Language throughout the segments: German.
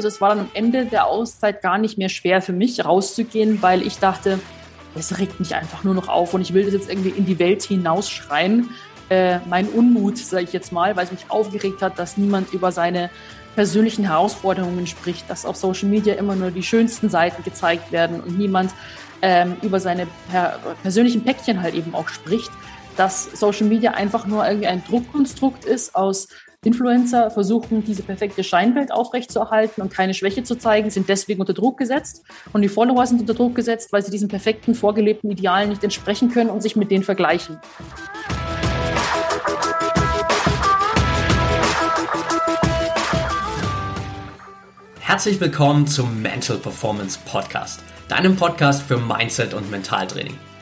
Also es war dann am Ende der Auszeit gar nicht mehr schwer für mich rauszugehen, weil ich dachte, es regt mich einfach nur noch auf und ich will das jetzt irgendwie in die Welt hinausschreien. Äh, mein Unmut, sage ich jetzt mal, weil es mich aufgeregt hat, dass niemand über seine persönlichen Herausforderungen spricht, dass auf Social Media immer nur die schönsten Seiten gezeigt werden und niemand ähm, über seine per persönlichen Päckchen halt eben auch spricht, dass Social Media einfach nur irgendwie ein Druckkonstrukt ist aus Influencer versuchen, diese perfekte Scheinwelt aufrechtzuerhalten und keine Schwäche zu zeigen, sind deswegen unter Druck gesetzt. Und die Follower sind unter Druck gesetzt, weil sie diesen perfekten, vorgelebten Idealen nicht entsprechen können und sich mit denen vergleichen. Herzlich willkommen zum Mental Performance Podcast, deinem Podcast für Mindset und Mentaltraining.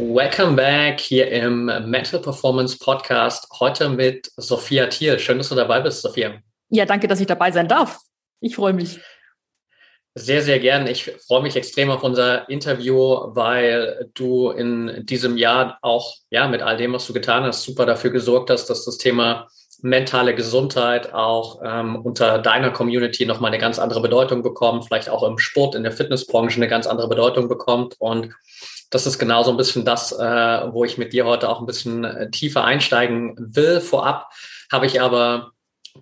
Welcome back hier im Mental Performance Podcast. Heute mit Sophia Thiel. Schön, dass du dabei bist, Sophia. Ja, danke, dass ich dabei sein darf. Ich freue mich. Sehr, sehr gern. Ich freue mich extrem auf unser Interview, weil du in diesem Jahr auch ja mit all dem, was du getan hast, super dafür gesorgt hast, dass das Thema mentale Gesundheit auch ähm, unter deiner Community nochmal eine ganz andere Bedeutung bekommt, vielleicht auch im Sport, in der Fitnessbranche eine ganz andere Bedeutung bekommt. Und das ist genau so ein bisschen das, äh, wo ich mit dir heute auch ein bisschen äh, tiefer einsteigen will. Vorab habe ich aber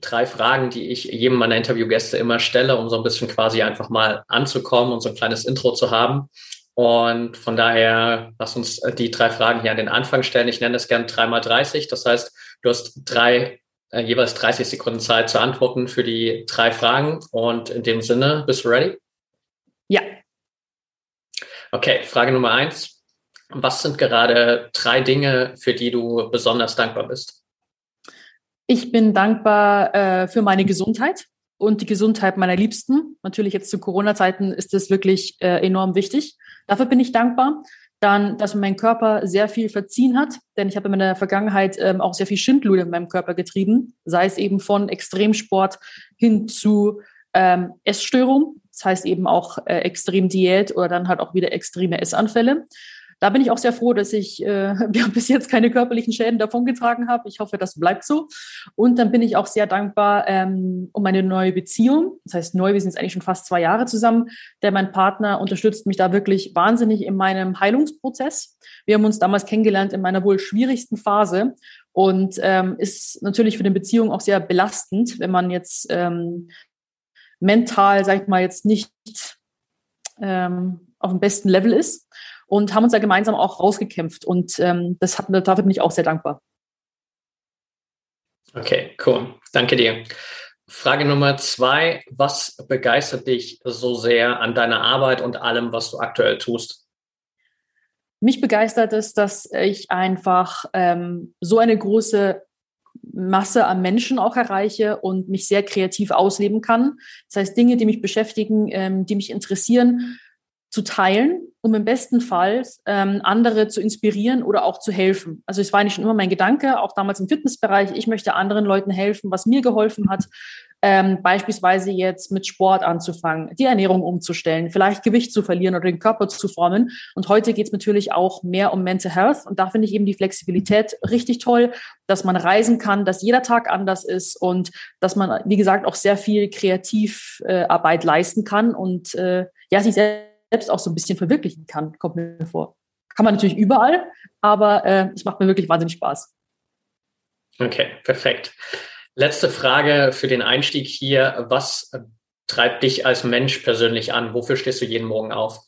drei Fragen, die ich jedem meiner Interviewgäste immer stelle, um so ein bisschen quasi einfach mal anzukommen und so ein kleines Intro zu haben. Und von daher lass uns äh, die drei Fragen hier an den Anfang stellen. Ich nenne das gern dreimal 30. Das heißt, du hast drei, äh, jeweils 30 Sekunden Zeit zu antworten für die drei Fragen. Und in dem Sinne, bist du ready? Ja. Okay, Frage Nummer eins. Was sind gerade drei Dinge, für die du besonders dankbar bist? Ich bin dankbar äh, für meine Gesundheit und die Gesundheit meiner Liebsten. Natürlich jetzt zu Corona-Zeiten ist das wirklich äh, enorm wichtig. Dafür bin ich dankbar. Dann, dass mein Körper sehr viel verziehen hat, denn ich habe in meiner Vergangenheit ähm, auch sehr viel Schindlude in meinem Körper getrieben, sei es eben von Extremsport hin zu ähm, Essstörung, das heißt eben auch äh, extrem Diät oder dann halt auch wieder extreme Essanfälle. Da bin ich auch sehr froh, dass ich äh, bis jetzt keine körperlichen Schäden davongetragen habe. Ich hoffe, das bleibt so. Und dann bin ich auch sehr dankbar ähm, um meine neue Beziehung. Das heißt, neu, wir sind jetzt eigentlich schon fast zwei Jahre zusammen. Der mein Partner unterstützt mich da wirklich wahnsinnig in meinem Heilungsprozess. Wir haben uns damals kennengelernt in meiner wohl schwierigsten Phase und ähm, ist natürlich für die Beziehung auch sehr belastend, wenn man jetzt ähm, mental, sag ich mal, jetzt nicht ähm, auf dem besten Level ist und haben uns da gemeinsam auch rausgekämpft. Und ähm, das hat, dafür bin ich auch sehr dankbar. Okay, cool. Danke dir. Frage Nummer zwei. Was begeistert dich so sehr an deiner Arbeit und allem, was du aktuell tust? Mich begeistert es, dass ich einfach ähm, so eine große Masse an Menschen auch erreiche und mich sehr kreativ ausleben kann. Das heißt, Dinge, die mich beschäftigen, ähm, die mich interessieren, zu teilen, um im besten Fall ähm, andere zu inspirieren oder auch zu helfen. Also es war eigentlich schon immer mein Gedanke, auch damals im Fitnessbereich, ich möchte anderen Leuten helfen, was mir geholfen hat, ähm, beispielsweise jetzt mit Sport anzufangen, die Ernährung umzustellen, vielleicht Gewicht zu verlieren oder den Körper zu formen. Und heute geht es natürlich auch mehr um Mental Health. Und da finde ich eben die Flexibilität richtig toll, dass man reisen kann, dass jeder Tag anders ist und dass man, wie gesagt, auch sehr viel Kreativarbeit leisten kann und äh, ja, sich selbst auch so ein bisschen verwirklichen kann, kommt mir vor. Kann man natürlich überall, aber äh, es macht mir wirklich wahnsinnig Spaß. Okay, perfekt. Letzte Frage für den Einstieg hier. Was treibt dich als Mensch persönlich an? Wofür stehst du jeden Morgen auf?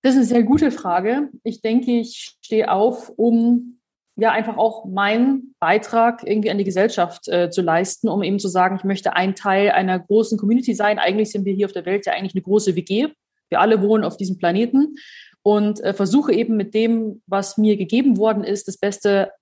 Das ist eine sehr gute Frage. Ich denke, ich stehe auf, um ja einfach auch meinen Beitrag irgendwie an die Gesellschaft äh, zu leisten, um eben zu sagen, ich möchte ein Teil einer großen Community sein. Eigentlich sind wir hier auf der Welt ja eigentlich eine große WG. Wir alle wohnen auf diesem Planeten und äh, versuche eben mit dem, was mir gegeben worden ist, das Beste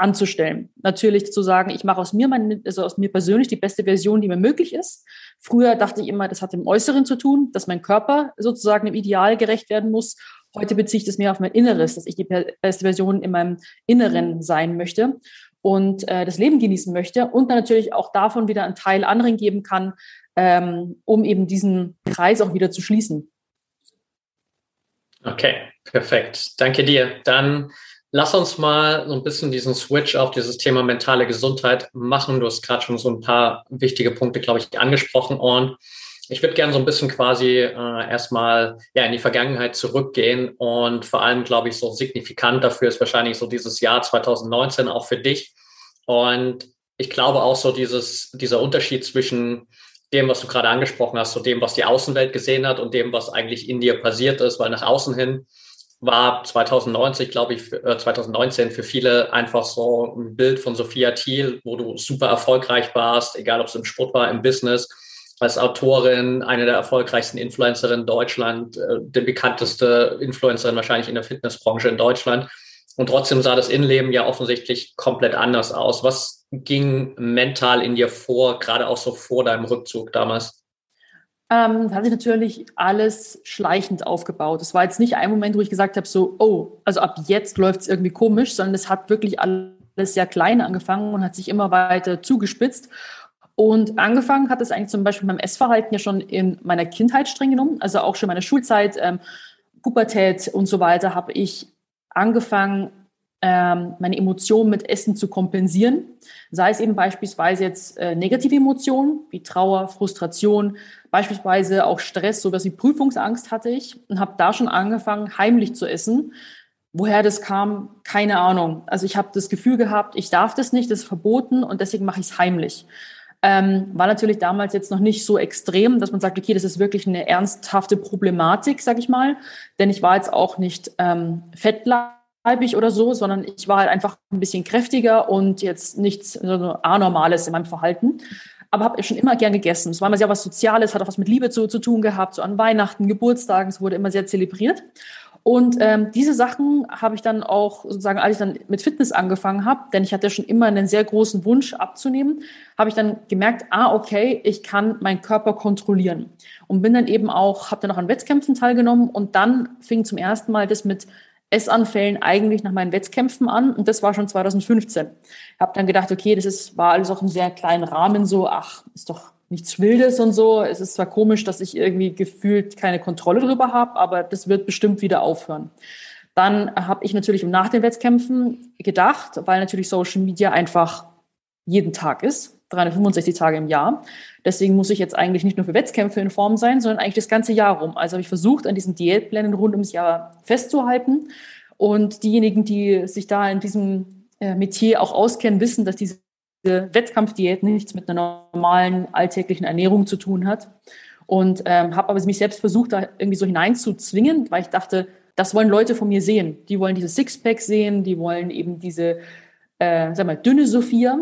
anzustellen. Natürlich zu sagen, ich mache aus mir mein, also aus mir persönlich die beste Version, die mir möglich ist. Früher dachte ich immer, das hat im Äußeren zu tun, dass mein Körper sozusagen dem Ideal gerecht werden muss. Heute beziehe ich das mehr auf mein Inneres, dass ich die beste Version in meinem Inneren sein möchte und äh, das Leben genießen möchte und dann natürlich auch davon wieder einen Teil anderen geben kann, ähm, um eben diesen Kreis auch wieder zu schließen. Okay, perfekt. Danke dir. Dann lass uns mal so ein bisschen diesen Switch auf dieses Thema mentale Gesundheit machen. Du hast gerade schon so ein paar wichtige Punkte, glaube ich, angesprochen. Und ich würde gerne so ein bisschen quasi äh, erstmal ja, in die Vergangenheit zurückgehen. Und vor allem, glaube ich, so signifikant dafür ist wahrscheinlich so dieses Jahr 2019 auch für dich. Und ich glaube auch so dieses, dieser Unterschied zwischen dem, was du gerade angesprochen hast, so dem, was die Außenwelt gesehen hat und dem, was eigentlich in dir passiert ist, weil nach außen hin war 2090, glaube ich, äh, 2019 für viele einfach so ein Bild von Sophia Thiel, wo du super erfolgreich warst, egal ob es im Sport war, im Business, als Autorin, eine der erfolgreichsten Influencerinnen Deutschland, äh, die bekannteste Influencerin wahrscheinlich in der Fitnessbranche in Deutschland. Und trotzdem sah das Innenleben ja offensichtlich komplett anders aus. Was ging mental in dir vor, gerade auch so vor deinem Rückzug damals? Ähm, hat sich natürlich alles schleichend aufgebaut. Es war jetzt nicht ein Moment, wo ich gesagt habe, so, oh, also ab jetzt läuft es irgendwie komisch, sondern es hat wirklich alles sehr klein angefangen und hat sich immer weiter zugespitzt. Und angefangen hat es eigentlich zum Beispiel beim Essverhalten ja schon in meiner Kindheit streng genommen, also auch schon meine Schulzeit, ähm, Pubertät und so weiter, habe ich angefangen, ähm, meine Emotionen mit Essen zu kompensieren. Sei es eben beispielsweise jetzt äh, negative Emotionen wie Trauer, Frustration, beispielsweise auch Stress, sowas wie Prüfungsangst hatte ich und habe da schon angefangen, heimlich zu essen. Woher das kam, keine Ahnung. Also ich habe das Gefühl gehabt, ich darf das nicht, das ist verboten und deswegen mache ich es heimlich. Ähm, war natürlich damals jetzt noch nicht so extrem, dass man sagt, okay, das ist wirklich eine ernsthafte Problematik, sag ich mal. Denn ich war jetzt auch nicht ähm, fettleibig leibig oder so, sondern ich war halt einfach ein bisschen kräftiger und jetzt nichts so Anormales in meinem Verhalten. Aber habe schon immer gern gegessen. Es war immer sehr was Soziales, hat auch was mit Liebe zu, zu tun gehabt, so an Weihnachten, Geburtstagen, es wurde immer sehr zelebriert. Und ähm, diese Sachen habe ich dann auch sozusagen, als ich dann mit Fitness angefangen habe, denn ich hatte schon immer einen sehr großen Wunsch abzunehmen, habe ich dann gemerkt, ah, okay, ich kann meinen Körper kontrollieren. Und bin dann eben auch, habe dann auch an Wettkämpfen teilgenommen und dann fing zum ersten Mal das mit Essanfällen eigentlich nach meinen Wettkämpfen an und das war schon 2015. Ich habe dann gedacht, okay, das ist, war alles auch im sehr kleinen Rahmen so, ach, ist doch nichts Wildes und so. Es ist zwar komisch, dass ich irgendwie gefühlt keine Kontrolle drüber habe, aber das wird bestimmt wieder aufhören. Dann habe ich natürlich nach den Wettkämpfen gedacht, weil natürlich Social Media einfach jeden Tag ist, 365 Tage im Jahr. Deswegen muss ich jetzt eigentlich nicht nur für Wettkämpfe in Form sein, sondern eigentlich das ganze Jahr rum. Also habe ich versucht, an diesen Diätplänen rund ums Jahr festzuhalten. Und diejenigen, die sich da in diesem äh, Metier auch auskennen, wissen, dass diese Wettkampfdiät nichts mit einer normalen alltäglichen Ernährung zu tun hat. Und ähm, habe aber mich selbst versucht, da irgendwie so hineinzuzwingen, weil ich dachte, das wollen Leute von mir sehen. Die wollen diese Sixpack sehen, die wollen eben diese, äh, sag mal, dünne Sophia.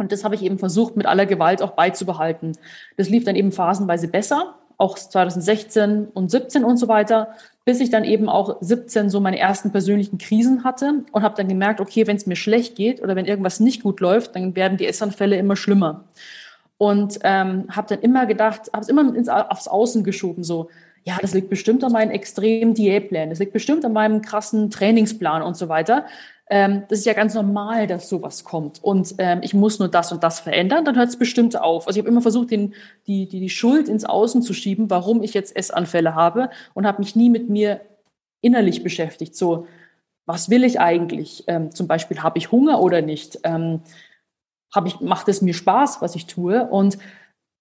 Und das habe ich eben versucht, mit aller Gewalt auch beizubehalten. Das lief dann eben phasenweise besser, auch 2016 und 17 und so weiter, bis ich dann eben auch 17 so meine ersten persönlichen Krisen hatte und habe dann gemerkt, okay, wenn es mir schlecht geht oder wenn irgendwas nicht gut läuft, dann werden die Essanfälle immer schlimmer. Und ähm, habe dann immer gedacht, habe es immer ins, aufs Außen geschoben, so, ja, das liegt bestimmt an meinen extremen Diätplänen, das liegt bestimmt an meinem krassen Trainingsplan und so weiter ähm, das ist ja ganz normal, dass sowas kommt. Und ähm, ich muss nur das und das verändern, dann hört es bestimmt auf. Also ich habe immer versucht, den, die, die, die Schuld ins Außen zu schieben, warum ich jetzt Essanfälle habe und habe mich nie mit mir innerlich beschäftigt. So, was will ich eigentlich? Ähm, zum Beispiel, habe ich Hunger oder nicht? Ähm, ich, macht es mir Spaß, was ich tue? Und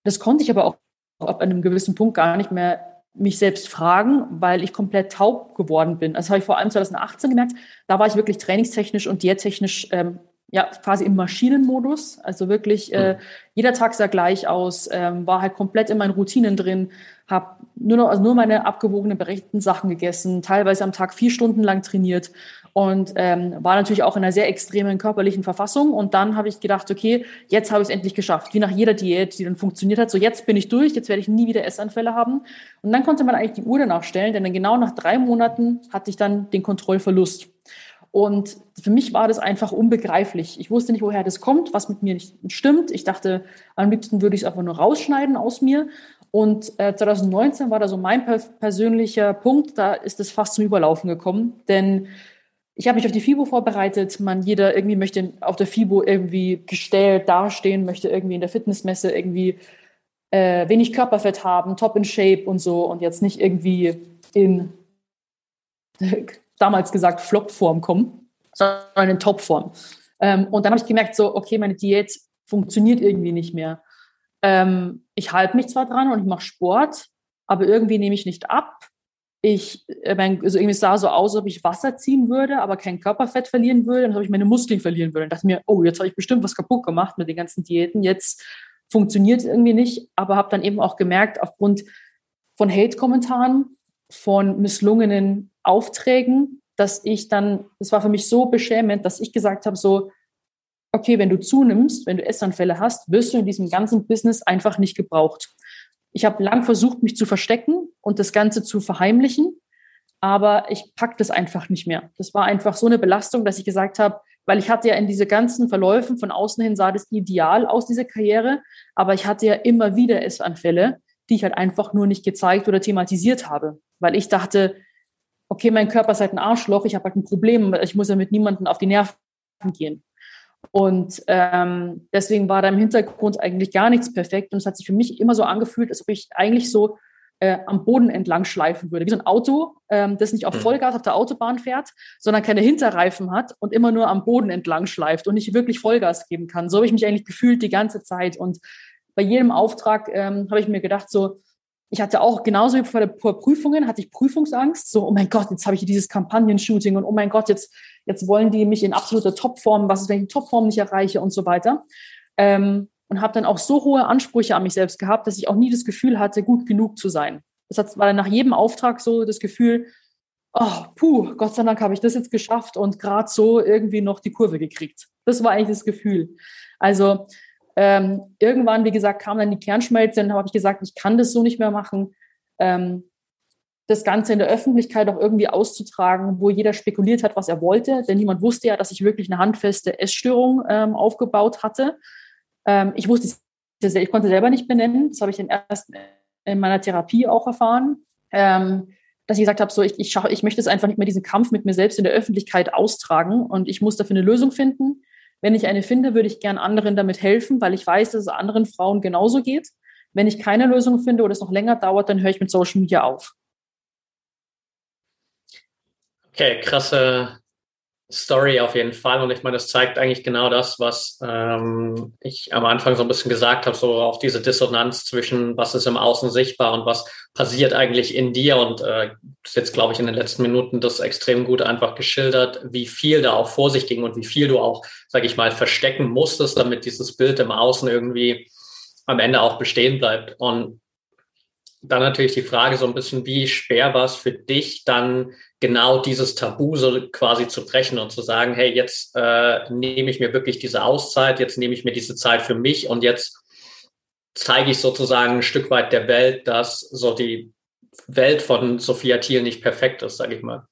das konnte ich aber auch ab einem gewissen Punkt gar nicht mehr mich selbst fragen, weil ich komplett taub geworden bin. Das habe ich vor allem 2018 gemerkt. Da war ich wirklich trainingstechnisch und diättechnisch ähm, ja quasi im Maschinenmodus. Also wirklich äh, hm. jeder Tag sah gleich aus, ähm, war halt komplett in meinen Routinen drin, habe nur noch also nur meine abgewogenen berechneten Sachen gegessen, teilweise am Tag vier Stunden lang trainiert und ähm, war natürlich auch in einer sehr extremen körperlichen Verfassung. Und dann habe ich gedacht, okay, jetzt habe ich es endlich geschafft. Wie nach jeder Diät, die dann funktioniert hat. So, jetzt bin ich durch, jetzt werde ich nie wieder Essanfälle haben. Und dann konnte man eigentlich die Uhr danach stellen, denn genau nach drei Monaten hatte ich dann den Kontrollverlust. Und für mich war das einfach unbegreiflich. Ich wusste nicht, woher das kommt, was mit mir nicht stimmt. Ich dachte, am liebsten würde ich es einfach nur rausschneiden aus mir. Und äh, 2019 war da so mein persönlicher Punkt, da ist es fast zum Überlaufen gekommen. Denn ich habe mich auf die FIBO vorbereitet. Man, jeder irgendwie möchte auf der FIBO irgendwie gestellt dastehen, möchte irgendwie in der Fitnessmesse irgendwie äh, wenig Körperfett haben, top in Shape und so und jetzt nicht irgendwie in damals gesagt Flop-Form kommen, sondern in Top-Form. Ähm, und dann habe ich gemerkt, so, okay, meine Diät funktioniert irgendwie nicht mehr. Ähm, ich halte mich zwar dran und ich mache Sport, aber irgendwie nehme ich nicht ab. Ich, äh, mein, also irgendwie sah so aus, als ob ich Wasser ziehen würde, aber kein Körperfett verlieren würde, dann habe ich meine Muskeln verlieren würde. Und dachte mir, oh, jetzt habe ich bestimmt was kaputt gemacht mit den ganzen Diäten. Jetzt funktioniert irgendwie nicht, aber habe dann eben auch gemerkt, aufgrund von Hate-Kommentaren, von misslungenen Aufträgen, dass ich dann, das war für mich so beschämend, dass ich gesagt habe, so, okay, wenn du zunimmst, wenn du Essanfälle hast, wirst du in diesem ganzen Business einfach nicht gebraucht. Ich habe lang versucht, mich zu verstecken und das Ganze zu verheimlichen, aber ich pack das einfach nicht mehr. Das war einfach so eine Belastung, dass ich gesagt habe, weil ich hatte ja in diese ganzen Verläufen von außen hin sah das ideal aus, diese Karriere, aber ich hatte ja immer wieder Essanfälle, die ich halt einfach nur nicht gezeigt oder thematisiert habe, weil ich dachte, okay, mein Körper ist halt ein Arschloch, ich habe halt ein Problem, ich muss ja mit niemandem auf die Nerven gehen. Und ähm, deswegen war da im Hintergrund eigentlich gar nichts perfekt. Und es hat sich für mich immer so angefühlt, als ob ich eigentlich so äh, am Boden entlang schleifen würde. Wie so ein Auto, ähm, das nicht auf hm. Vollgas auf der Autobahn fährt, sondern keine Hinterreifen hat und immer nur am Boden entlang schleift und nicht wirklich Vollgas geben kann. So habe ich mich eigentlich gefühlt die ganze Zeit. Und bei jedem Auftrag ähm, habe ich mir gedacht, so, ich hatte auch genauso wie vor, der, Prüfungen, hatte ich Prüfungsangst. So, oh mein Gott, jetzt habe ich dieses Kampagnen-Shooting und oh mein Gott, jetzt, jetzt wollen die mich in absoluter Topform, was ist, wenn ich die Topform nicht erreiche und so weiter. Ähm, und habe dann auch so hohe Ansprüche an mich selbst gehabt, dass ich auch nie das Gefühl hatte, gut genug zu sein. Das war dann nach jedem Auftrag so das Gefühl, oh, puh, Gott sei Dank habe ich das jetzt geschafft und gerade so irgendwie noch die Kurve gekriegt. Das war eigentlich das Gefühl. Also ähm, irgendwann, wie gesagt, kam dann die Kernschmelze und habe ich gesagt, ich kann das so nicht mehr machen. Ähm, das Ganze in der Öffentlichkeit auch irgendwie auszutragen, wo jeder spekuliert hat, was er wollte, denn niemand wusste ja, dass ich wirklich eine handfeste Essstörung ähm, aufgebaut hatte. Ähm, ich wusste ich konnte selber nicht benennen. Das habe ich in, erst in meiner Therapie auch erfahren. Ähm, dass ich gesagt habe, so ich, ich, ich möchte es einfach nicht mehr diesen Kampf mit mir selbst in der Öffentlichkeit austragen und ich muss dafür eine Lösung finden. Wenn ich eine finde, würde ich gern anderen damit helfen, weil ich weiß, dass es anderen Frauen genauso geht. Wenn ich keine Lösung finde oder es noch länger dauert, dann höre ich mit Social Media auf. Okay, krasse Story auf jeden Fall. Und ich meine, das zeigt eigentlich genau das, was ähm, ich am Anfang so ein bisschen gesagt habe, so auch diese Dissonanz zwischen was ist im Außen sichtbar und was passiert eigentlich in dir. Und äh, ist jetzt, glaube ich, in den letzten Minuten das extrem gut einfach geschildert, wie viel da auch vor sich ging und wie viel du auch, sage ich mal, verstecken musstest, damit dieses Bild im Außen irgendwie am Ende auch bestehen bleibt. Und dann natürlich die Frage so ein bisschen, wie schwer war es für dich dann genau dieses Tabu so quasi zu brechen und zu sagen, hey, jetzt äh, nehme ich mir wirklich diese Auszeit, jetzt nehme ich mir diese Zeit für mich und jetzt zeige ich sozusagen ein Stück weit der Welt, dass so die Welt von Sophia Thiel nicht perfekt ist, sage ich mal.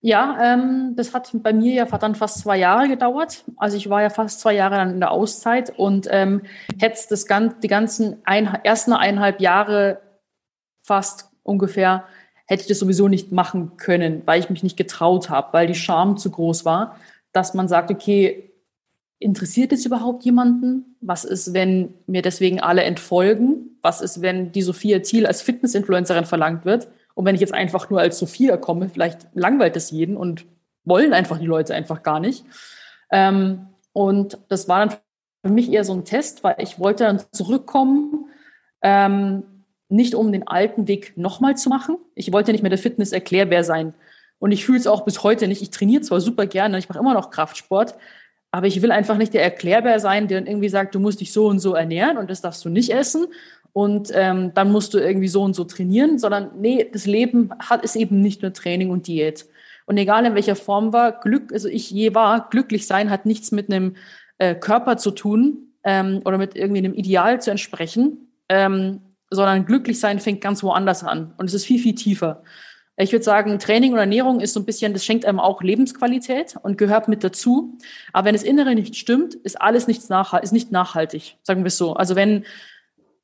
Ja, ähm, das hat bei mir ja dann fast zwei Jahre gedauert. Also ich war ja fast zwei Jahre dann in der Auszeit und ähm, hätte das ganz, die ganzen ein, ersten eineinhalb Jahre fast ungefähr hätte ich das sowieso nicht machen können, weil ich mich nicht getraut habe, weil die Scham zu groß war, dass man sagt, okay, interessiert es überhaupt jemanden? Was ist, wenn mir deswegen alle entfolgen? Was ist, wenn die Sophia Thiel als Fitness-Influencerin verlangt wird? Und wenn ich jetzt einfach nur als Sophia komme, vielleicht langweilt es jeden und wollen einfach die Leute einfach gar nicht. Ähm, und das war dann für mich eher so ein Test, weil ich wollte dann zurückkommen, ähm, nicht um den alten Weg nochmal zu machen. Ich wollte nicht mehr der Fitness-Erklärbär sein. Und ich fühle es auch bis heute nicht. Ich trainiere zwar super gerne, ich mache immer noch Kraftsport, aber ich will einfach nicht der Erklärbär sein, der irgendwie sagt, du musst dich so und so ernähren und das darfst du nicht essen und ähm, dann musst du irgendwie so und so trainieren, sondern nee, das Leben hat ist eben nicht nur Training und Diät. Und egal in welcher Form war, Glück, also ich je war, glücklich sein hat nichts mit einem äh, Körper zu tun ähm, oder mit irgendwie einem Ideal zu entsprechen. Ähm, sondern glücklich sein fängt ganz woanders an und es ist viel, viel tiefer. Ich würde sagen, Training und Ernährung ist so ein bisschen, das schenkt einem auch Lebensqualität und gehört mit dazu. Aber wenn das Innere nicht stimmt, ist alles nichts nachhalt, ist nicht nachhaltig, sagen wir es so. Also wenn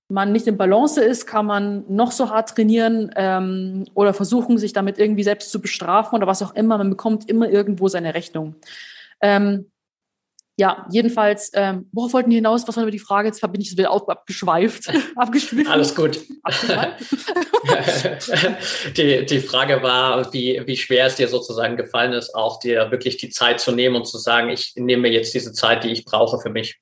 man nicht in Balance ist, kann man noch so hart trainieren ähm, oder versuchen, sich damit irgendwie selbst zu bestrafen oder was auch immer. Man bekommt immer irgendwo seine Rechnung. Ähm, ja, jedenfalls, ähm, worauf wollten wir hinaus? Was war über die Frage? Jetzt bin ich so wieder abgeschweift. abgeschwiffen. Alles gut. die, die Frage war, wie, wie schwer es dir sozusagen gefallen ist, auch dir wirklich die Zeit zu nehmen und zu sagen, ich nehme mir jetzt diese Zeit, die ich brauche für mich.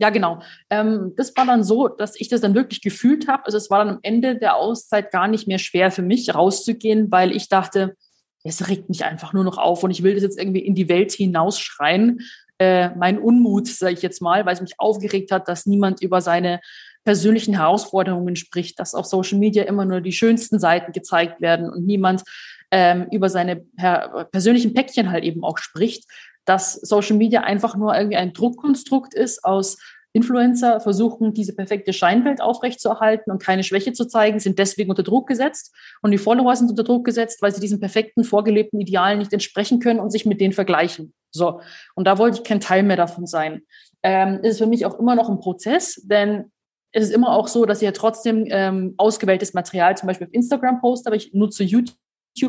Ja, genau. Ähm, das war dann so, dass ich das dann wirklich gefühlt habe. Also es war dann am Ende der Auszeit gar nicht mehr schwer für mich rauszugehen, weil ich dachte, es regt mich einfach nur noch auf und ich will das jetzt irgendwie in die Welt hinausschreien. Äh, mein Unmut, sage ich jetzt mal, weil es mich aufgeregt hat, dass niemand über seine persönlichen Herausforderungen spricht, dass auf Social Media immer nur die schönsten Seiten gezeigt werden und niemand ähm, über seine per persönlichen Päckchen halt eben auch spricht, dass Social Media einfach nur irgendwie ein Druckkonstrukt ist aus Influencer versuchen, diese perfekte Scheinwelt aufrechtzuerhalten und keine Schwäche zu zeigen, sind deswegen unter Druck gesetzt. Und die Follower sind unter Druck gesetzt, weil sie diesen perfekten, vorgelebten Idealen nicht entsprechen können und sich mit denen vergleichen. So. Und da wollte ich kein Teil mehr davon sein. Ähm, ist für mich auch immer noch ein Prozess, denn es ist immer auch so, dass ich ja trotzdem ähm, ausgewähltes Material zum Beispiel auf Instagram poste, aber ich nutze YouTube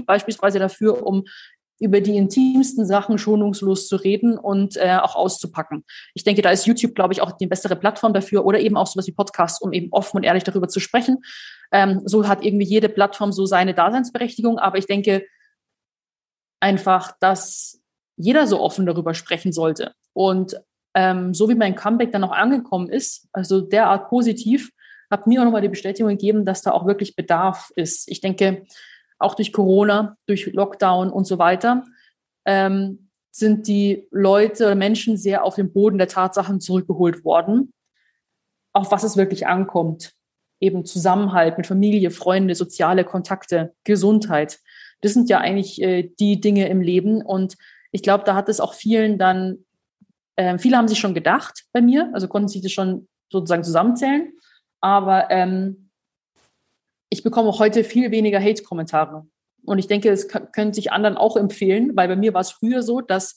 beispielsweise dafür, um über die intimsten Sachen schonungslos zu reden und äh, auch auszupacken. Ich denke, da ist YouTube, glaube ich, auch die bessere Plattform dafür oder eben auch sowas wie Podcasts, um eben offen und ehrlich darüber zu sprechen. Ähm, so hat irgendwie jede Plattform so seine Daseinsberechtigung, aber ich denke einfach, dass jeder so offen darüber sprechen sollte. Und ähm, so wie mein Comeback dann auch angekommen ist, also derart positiv, hat mir auch nochmal die Bestätigung gegeben, dass da auch wirklich Bedarf ist. Ich denke, auch durch Corona, durch Lockdown und so weiter, ähm, sind die Leute oder Menschen sehr auf den Boden der Tatsachen zurückgeholt worden, auf was es wirklich ankommt. Eben Zusammenhalt mit Familie, Freunde, soziale Kontakte, Gesundheit. Das sind ja eigentlich äh, die Dinge im Leben. Und ich glaube, da hat es auch vielen dann, äh, viele haben sich schon gedacht bei mir, also konnten sich das schon sozusagen zusammenzählen. Aber ähm, ich bekomme heute viel weniger Hate-Kommentare. Und ich denke, es können sich anderen auch empfehlen, weil bei mir war es früher so, dass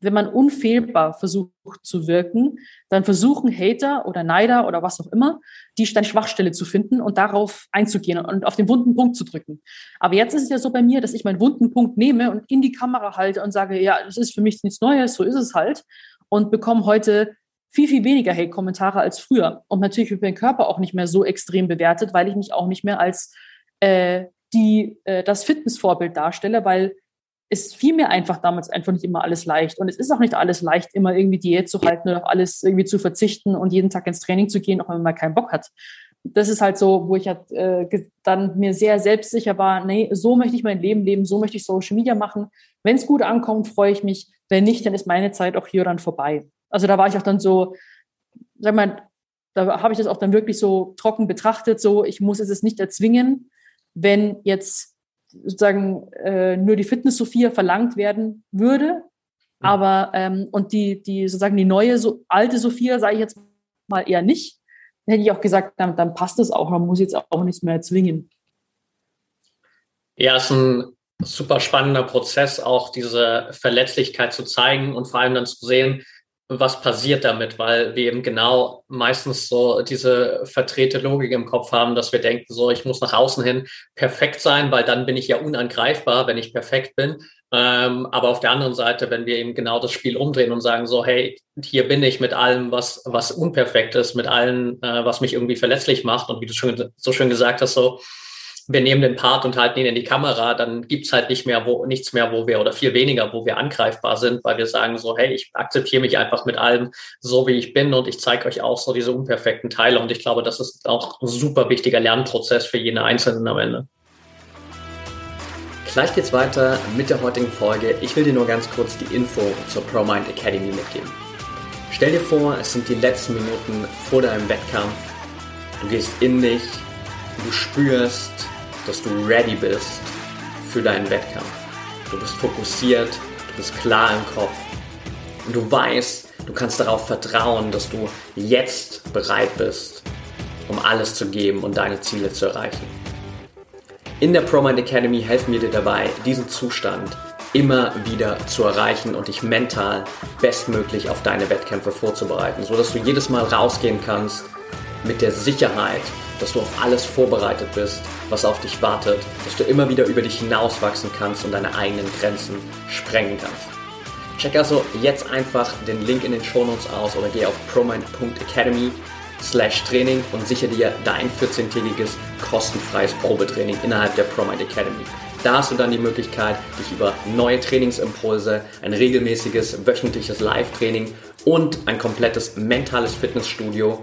wenn man unfehlbar versucht zu wirken, dann versuchen Hater oder Neider oder was auch immer, die deine Schwachstelle zu finden und darauf einzugehen und auf den wunden Punkt zu drücken. Aber jetzt ist es ja so bei mir, dass ich meinen wunden Punkt nehme und in die Kamera halte und sage, ja, das ist für mich nichts Neues, so ist es halt. Und bekomme heute viel, viel weniger Hate-Kommentare als früher. Und natürlich wird mein Körper auch nicht mehr so extrem bewertet, weil ich mich auch nicht mehr als äh, die äh, das Fitnessvorbild darstelle, weil es fiel mir einfach damals einfach nicht immer alles leicht. Und es ist auch nicht alles leicht, immer irgendwie Diät zu halten oder auf alles irgendwie zu verzichten und jeden Tag ins Training zu gehen, auch wenn man keinen Bock hat. Das ist halt so, wo ich halt, äh, dann mir sehr selbstsicher war, nee, so möchte ich mein Leben leben, so möchte ich Social Media machen. Wenn es gut ankommt, freue ich mich. Wenn nicht, dann ist meine Zeit auch hier dann vorbei. Also da war ich auch dann so, sag mal, da habe ich das auch dann wirklich so trocken betrachtet, so ich muss es nicht erzwingen, wenn jetzt sozusagen äh, nur die Fitness-Sophia verlangt werden würde. Aber ähm, und die, die sozusagen die neue, so alte Sophia, sage ich jetzt mal eher nicht. Dann hätte ich auch gesagt, dann, dann passt es auch, man muss jetzt auch nichts mehr erzwingen. Ja, es ist ein super spannender Prozess, auch diese Verletzlichkeit zu zeigen und vor allem dann zu sehen, was passiert damit, weil wir eben genau meistens so diese verdrehte Logik im Kopf haben, dass wir denken, so, ich muss nach außen hin perfekt sein, weil dann bin ich ja unangreifbar, wenn ich perfekt bin. Ähm, aber auf der anderen Seite, wenn wir eben genau das Spiel umdrehen und sagen, so, hey, hier bin ich mit allem, was, was unperfekt ist, mit allem, äh, was mich irgendwie verletzlich macht und wie du schon so schön gesagt hast, so, wir nehmen den Part und halten ihn in die Kamera, dann gibt's halt nicht mehr, wo, nichts mehr, wo wir oder viel weniger, wo wir angreifbar sind, weil wir sagen so, hey, ich akzeptiere mich einfach mit allem so, wie ich bin und ich zeige euch auch so diese unperfekten Teile. Und ich glaube, das ist auch ein super wichtiger Lernprozess für jeden Einzelnen am Ende. Gleich geht's weiter mit der heutigen Folge. Ich will dir nur ganz kurz die Info zur ProMind Academy mitgeben. Stell dir vor, es sind die letzten Minuten vor deinem Wettkampf. Du gehst in dich, du spürst, dass du ready bist für deinen Wettkampf. Du bist fokussiert, du bist klar im Kopf und du weißt, du kannst darauf vertrauen, dass du jetzt bereit bist, um alles zu geben und deine Ziele zu erreichen. In der ProMind Academy helfen wir dir dabei, diesen Zustand immer wieder zu erreichen und dich mental bestmöglich auf deine Wettkämpfe vorzubereiten, sodass du jedes Mal rausgehen kannst mit der Sicherheit, dass du auf alles vorbereitet bist, was auf dich wartet, dass du immer wieder über dich hinauswachsen kannst und deine eigenen Grenzen sprengen kannst. Check also jetzt einfach den Link in den Shownotes aus oder geh auf promind.academy slash Training und sichere dir dein 14-tägiges kostenfreies Probetraining innerhalb der ProMind Academy. Da hast du dann die Möglichkeit, dich über neue Trainingsimpulse, ein regelmäßiges wöchentliches Live-Training und ein komplettes mentales Fitnessstudio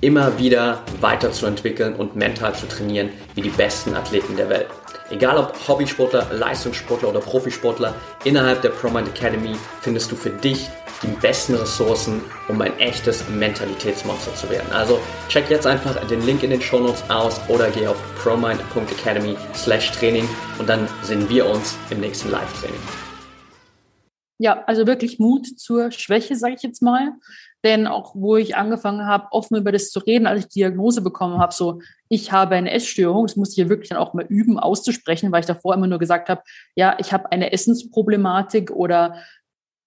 immer wieder weiterzuentwickeln und mental zu trainieren wie die besten Athleten der Welt. Egal ob Hobbysportler, Leistungssportler oder Profisportler, innerhalb der ProMind Academy findest du für dich die besten Ressourcen, um ein echtes Mentalitätsmonster zu werden. Also check jetzt einfach den Link in den Show Notes aus oder geh auf promind.academy slash Training und dann sehen wir uns im nächsten Live-Training. Ja, also wirklich Mut zur Schwäche, sage ich jetzt mal. Denn auch wo ich angefangen habe, offen über das zu reden, als ich die Diagnose bekommen habe, so ich habe eine Essstörung, das musste ich ja wirklich dann auch mal üben, auszusprechen, weil ich davor immer nur gesagt habe, ja, ich habe eine Essensproblematik oder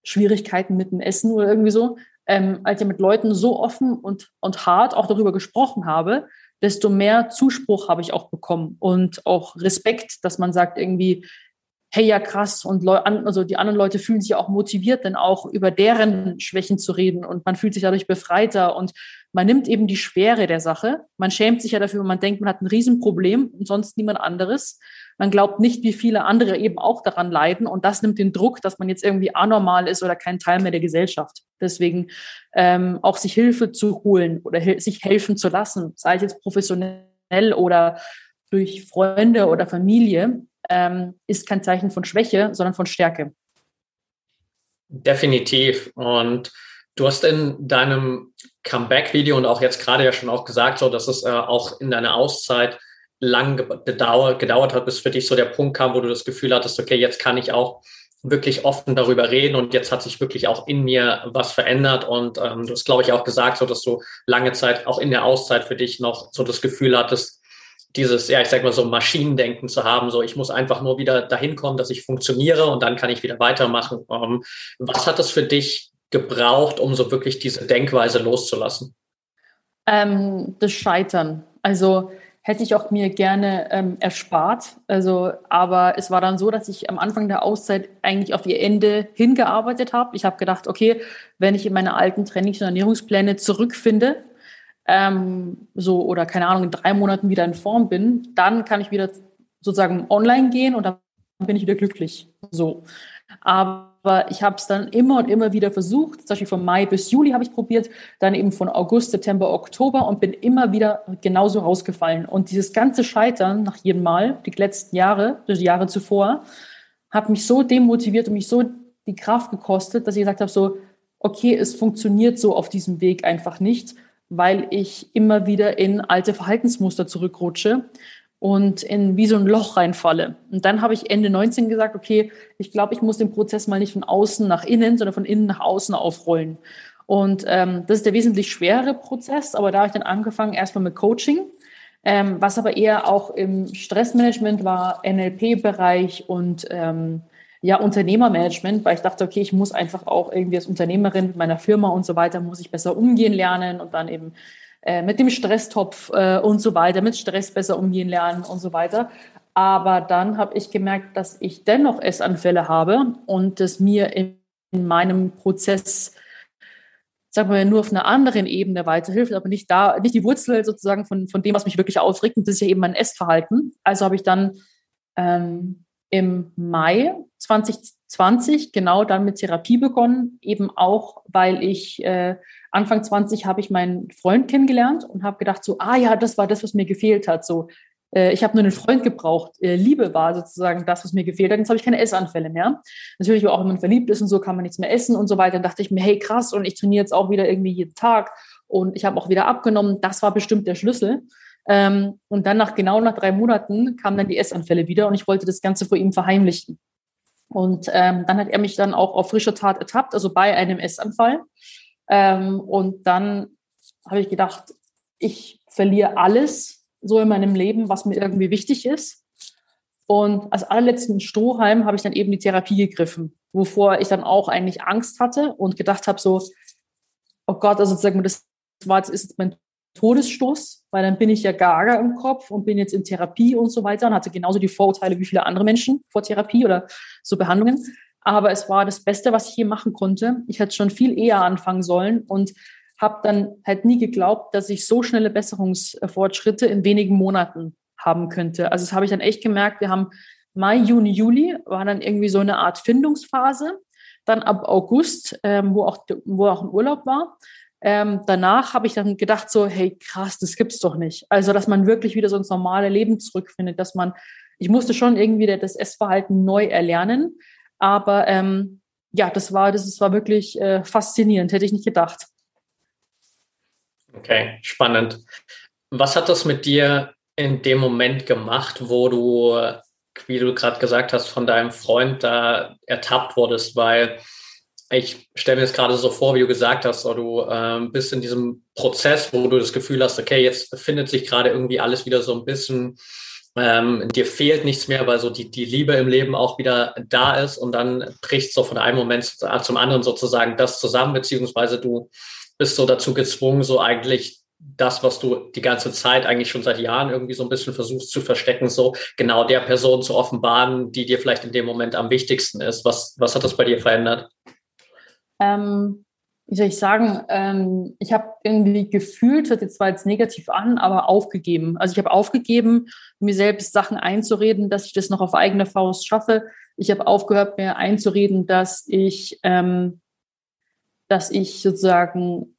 Schwierigkeiten mit dem Essen oder irgendwie so. Ähm, als ich mit Leuten so offen und, und hart auch darüber gesprochen habe, desto mehr Zuspruch habe ich auch bekommen und auch Respekt, dass man sagt irgendwie, hey, ja krass, und Leu also die anderen Leute fühlen sich auch motiviert, dann auch über deren Schwächen zu reden und man fühlt sich dadurch befreiter und man nimmt eben die Schwere der Sache. Man schämt sich ja dafür, man denkt, man hat ein Riesenproblem und sonst niemand anderes. Man glaubt nicht, wie viele andere eben auch daran leiden und das nimmt den Druck, dass man jetzt irgendwie anormal ist oder kein Teil mehr der Gesellschaft. Deswegen ähm, auch sich Hilfe zu holen oder sich helfen zu lassen, sei es jetzt professionell oder durch Freunde oder Familie, ähm, ist kein Zeichen von Schwäche, sondern von Stärke. Definitiv. Und du hast in deinem Comeback-Video und auch jetzt gerade ja schon auch gesagt, so dass es äh, auch in deiner Auszeit lang gedauert, gedauert hat, bis für dich so der Punkt kam, wo du das Gefühl hattest, okay, jetzt kann ich auch wirklich offen darüber reden und jetzt hat sich wirklich auch in mir was verändert und ähm, du hast, glaube ich, auch gesagt, so dass du lange Zeit auch in der Auszeit für dich noch so das Gefühl hattest, dieses, ja, ich sag mal so Maschinendenken zu haben, so ich muss einfach nur wieder dahin kommen, dass ich funktioniere und dann kann ich wieder weitermachen. Ähm, was hat das für dich gebraucht, um so wirklich diese Denkweise loszulassen? Ähm, das Scheitern. Also hätte ich auch mir gerne ähm, erspart. Also, aber es war dann so, dass ich am Anfang der Auszeit eigentlich auf ihr Ende hingearbeitet habe. Ich habe gedacht, okay, wenn ich in meine alten Trainings- und Ernährungspläne zurückfinde, ähm, so oder keine Ahnung, in drei Monaten wieder in Form bin, dann kann ich wieder sozusagen online gehen und dann bin ich wieder glücklich. So. Aber ich habe es dann immer und immer wieder versucht. Zum Beispiel von Mai bis Juli habe ich probiert, dann eben von August, September, Oktober und bin immer wieder genauso rausgefallen. Und dieses ganze Scheitern nach jedem Mal, die letzten Jahre, die Jahre zuvor, hat mich so demotiviert und mich so die Kraft gekostet, dass ich gesagt habe, so, okay, es funktioniert so auf diesem Weg einfach nicht weil ich immer wieder in alte Verhaltensmuster zurückrutsche und in wie so ein Loch reinfalle. Und dann habe ich Ende 19 gesagt, okay, ich glaube, ich muss den Prozess mal nicht von außen nach innen, sondern von innen nach außen aufrollen. Und ähm, das ist der wesentlich schwerere Prozess, aber da habe ich dann angefangen erstmal mit Coaching, ähm, was aber eher auch im Stressmanagement war, NLP-Bereich und ähm, ja, Unternehmermanagement, weil ich dachte, okay, ich muss einfach auch irgendwie als Unternehmerin mit meiner Firma und so weiter, muss ich besser umgehen lernen und dann eben äh, mit dem Stresstopf äh, und so weiter, mit Stress besser umgehen lernen und so weiter. Aber dann habe ich gemerkt, dass ich dennoch Essanfälle habe und das mir in, in meinem Prozess sagen wir nur auf einer anderen Ebene weiterhilft, aber nicht da, nicht die Wurzel sozusagen von, von dem, was mich wirklich aufregt, und das ist ja eben mein Essverhalten. Also habe ich dann ähm, im Mai 2020 genau dann mit Therapie begonnen, eben auch, weil ich äh, Anfang 20 habe ich meinen Freund kennengelernt und habe gedacht so, ah ja, das war das, was mir gefehlt hat. So, äh, ich habe nur einen Freund gebraucht. Äh, Liebe war sozusagen das, was mir gefehlt hat. Jetzt habe ich keine Essanfälle mehr. Natürlich auch, wenn man verliebt ist und so, kann man nichts mehr essen und so weiter. Dann dachte ich mir, hey krass, und ich trainiere jetzt auch wieder irgendwie jeden Tag und ich habe auch wieder abgenommen. Das war bestimmt der Schlüssel. Ähm, und dann nach genau nach drei Monaten kamen dann die Essanfälle wieder und ich wollte das Ganze vor ihm verheimlichen. Und ähm, dann hat er mich dann auch auf frischer Tat ertappt, also bei einem Essanfall. Ähm, und dann habe ich gedacht, ich verliere alles so in meinem Leben, was mir irgendwie wichtig ist. Und als allerletzten Strohhalm habe ich dann eben die Therapie gegriffen, wovor ich dann auch eigentlich Angst hatte und gedacht habe so, oh Gott, also sozusagen, das war jetzt ist mein Todesstoß, weil dann bin ich ja gaga im Kopf und bin jetzt in Therapie und so weiter und hatte genauso die Vorurteile wie viele andere Menschen vor Therapie oder so Behandlungen. Aber es war das Beste, was ich hier machen konnte. Ich hätte schon viel eher anfangen sollen und habe dann halt nie geglaubt, dass ich so schnelle Besserungsfortschritte in wenigen Monaten haben könnte. Also das habe ich dann echt gemerkt. Wir haben Mai, Juni, Juli war dann irgendwie so eine Art Findungsphase. Dann ab August, ähm, wo, auch, wo auch ein Urlaub war. Ähm, danach habe ich dann gedacht so, hey krass, das gibt's doch nicht. Also dass man wirklich wieder so ins normale Leben zurückfindet, dass man, ich musste schon irgendwie das Essverhalten neu erlernen, aber ähm, ja, das war, das, das war wirklich äh, faszinierend, hätte ich nicht gedacht. Okay, spannend. Was hat das mit dir in dem Moment gemacht, wo du, wie du gerade gesagt hast, von deinem Freund da ertappt wurdest? Weil ich stelle mir das gerade so vor, wie du gesagt hast, du ähm, bist in diesem Prozess, wo du das Gefühl hast, okay, jetzt findet sich gerade irgendwie alles wieder so ein bisschen, ähm, dir fehlt nichts mehr, weil so die, die Liebe im Leben auch wieder da ist und dann bricht so von einem Moment zum anderen sozusagen das zusammen, beziehungsweise du bist so dazu gezwungen, so eigentlich das, was du die ganze Zeit eigentlich schon seit Jahren irgendwie so ein bisschen versuchst zu verstecken, so genau der Person zu offenbaren, die dir vielleicht in dem Moment am wichtigsten ist. Was, was hat das bei dir verändert? Ähm, wie soll ich sagen, ähm, ich habe irgendwie gefühlt, hört jetzt zwar jetzt negativ an, aber aufgegeben. Also ich habe aufgegeben, mir selbst Sachen einzureden, dass ich das noch auf eigene Faust schaffe. Ich habe aufgehört, mir einzureden, dass ich, ähm, dass ich sozusagen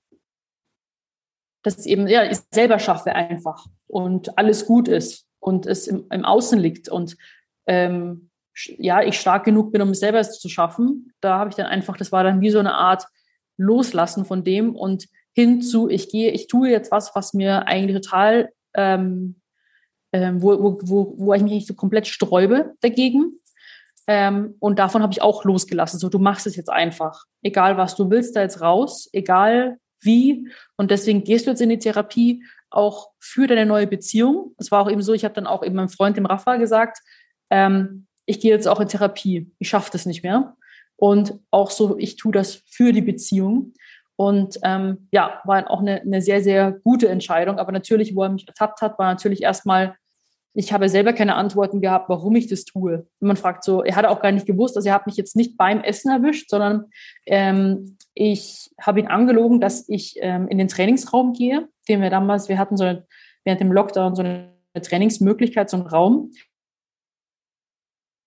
dass eben, ja, ich selber schaffe einfach und alles gut ist und es im, im Außen liegt und ähm, ja, ich stark genug bin, um es selber zu schaffen. Da habe ich dann einfach, das war dann wie so eine Art Loslassen von dem und hinzu, ich gehe, ich tue jetzt was, was mir eigentlich total, ähm, ähm, wo, wo, wo, wo ich mich nicht so komplett sträube dagegen. Ähm, und davon habe ich auch losgelassen. So, du machst es jetzt einfach. Egal was, du willst da jetzt raus, egal wie. Und deswegen gehst du jetzt in die Therapie auch für deine neue Beziehung. Es war auch eben so, ich habe dann auch eben meinem Freund, dem Rafa, gesagt, ähm, ich gehe jetzt auch in Therapie. Ich schaffe das nicht mehr. Und auch so, ich tue das für die Beziehung. Und ähm, ja, war auch eine, eine sehr, sehr gute Entscheidung. Aber natürlich, wo er mich ertappt hat, war natürlich erstmal ich habe selber keine Antworten gehabt, warum ich das tue. Und man fragt so, er hat auch gar nicht gewusst, also er hat mich jetzt nicht beim Essen erwischt, sondern ähm, ich habe ihn angelogen, dass ich ähm, in den Trainingsraum gehe, den wir damals, wir hatten so eine, während dem Lockdown so eine Trainingsmöglichkeit, so einen Raum.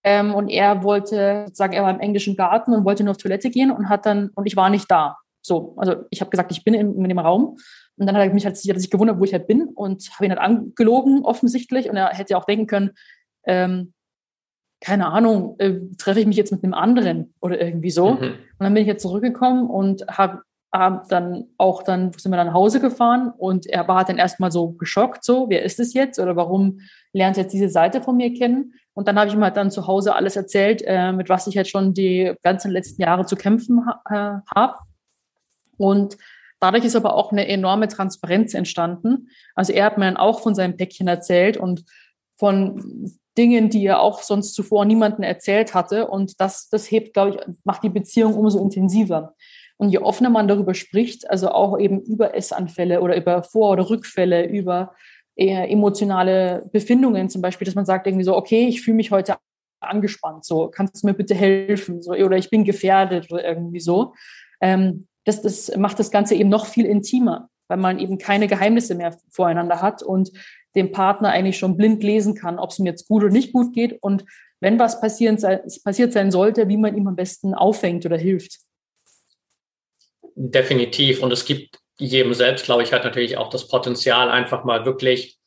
Ähm, und er wollte, sozusagen, er war im englischen Garten und wollte nur auf Toilette gehen und hat dann, und ich war nicht da. So, also ich habe gesagt, ich bin in, in dem Raum und dann hat er mich halt, hat sich gewundert, wo ich halt bin und habe ihn halt angelogen, offensichtlich. Und er hätte ja auch denken können, ähm, keine Ahnung, äh, treffe ich mich jetzt mit einem anderen oder irgendwie so. Mhm. Und dann bin ich jetzt zurückgekommen und habe hab dann auch dann sind wir dann nach Hause gefahren und er war dann erstmal so geschockt, so, wer ist es jetzt oder warum lernt er jetzt diese Seite von mir kennen? Und dann habe ich ihm halt dann zu Hause alles erzählt, äh, mit was ich halt schon die ganzen letzten Jahre zu kämpfen ha äh, habe. Und Dadurch ist aber auch eine enorme Transparenz entstanden. Also er hat mir dann auch von seinem Päckchen erzählt und von Dingen, die er auch sonst zuvor niemandem erzählt hatte. Und das, das hebt, glaube ich, macht die Beziehung umso intensiver. Und je offener man darüber spricht, also auch eben über Essanfälle oder über Vor- oder Rückfälle, über eher emotionale Befindungen zum Beispiel, dass man sagt irgendwie so, okay, ich fühle mich heute angespannt, so kannst du mir bitte helfen, so oder ich bin gefährdet oder irgendwie so. Ähm, das, das macht das Ganze eben noch viel intimer, weil man eben keine Geheimnisse mehr voreinander hat und dem Partner eigentlich schon blind lesen kann, ob es ihm jetzt gut oder nicht gut geht und wenn was passieren, passiert sein sollte, wie man ihm am besten auffängt oder hilft. Definitiv. Und es gibt jedem selbst, glaube ich, hat natürlich auch das Potenzial, einfach mal wirklich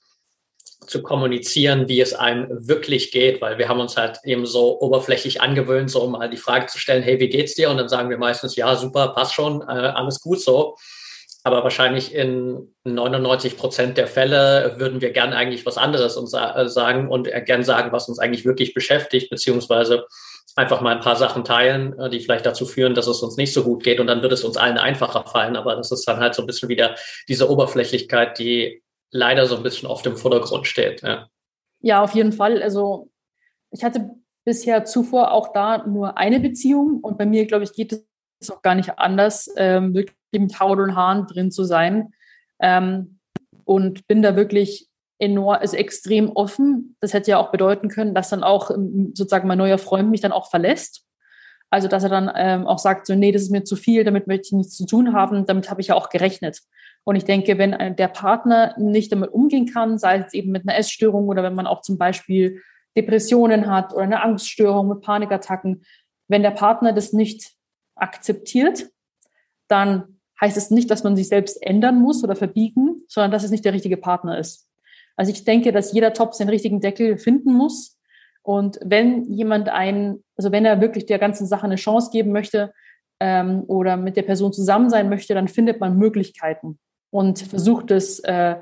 zu kommunizieren, wie es einem wirklich geht, weil wir haben uns halt eben so oberflächlich angewöhnt, so mal die Frage zu stellen, hey, wie geht's dir? Und dann sagen wir meistens, ja, super, passt schon, äh, alles gut so. Aber wahrscheinlich in 99 Prozent der Fälle würden wir gern eigentlich was anderes uns äh, sagen und gern sagen, was uns eigentlich wirklich beschäftigt, beziehungsweise einfach mal ein paar Sachen teilen, äh, die vielleicht dazu führen, dass es uns nicht so gut geht und dann wird es uns allen einfacher fallen. Aber das ist dann halt so ein bisschen wieder diese Oberflächlichkeit, die leider so ein bisschen auf dem Vordergrund steht. Ja, ja auf jeden Fall. Also ich hatte bisher zuvor auch da nur eine Beziehung und bei mir, glaube ich, geht es auch gar nicht anders, ähm, wirklich mit Haut und Haaren drin zu sein. Ähm, und bin da wirklich enorm, ist also extrem offen. Das hätte ja auch bedeuten können, dass dann auch ähm, sozusagen mein neuer Freund mich dann auch verlässt. Also, dass er dann ähm, auch sagt, so, nee, das ist mir zu viel, damit möchte ich nichts zu tun haben. Damit habe ich ja auch gerechnet. Und ich denke, wenn der Partner nicht damit umgehen kann, sei es eben mit einer Essstörung oder wenn man auch zum Beispiel Depressionen hat oder eine Angststörung mit Panikattacken, wenn der Partner das nicht akzeptiert, dann heißt es nicht, dass man sich selbst ändern muss oder verbiegen, sondern dass es nicht der richtige Partner ist. Also ich denke, dass jeder Topf seinen richtigen Deckel finden muss. Und wenn jemand einen, also wenn er wirklich der ganzen Sache eine Chance geben möchte ähm, oder mit der Person zusammen sein möchte, dann findet man Möglichkeiten und versucht es äh,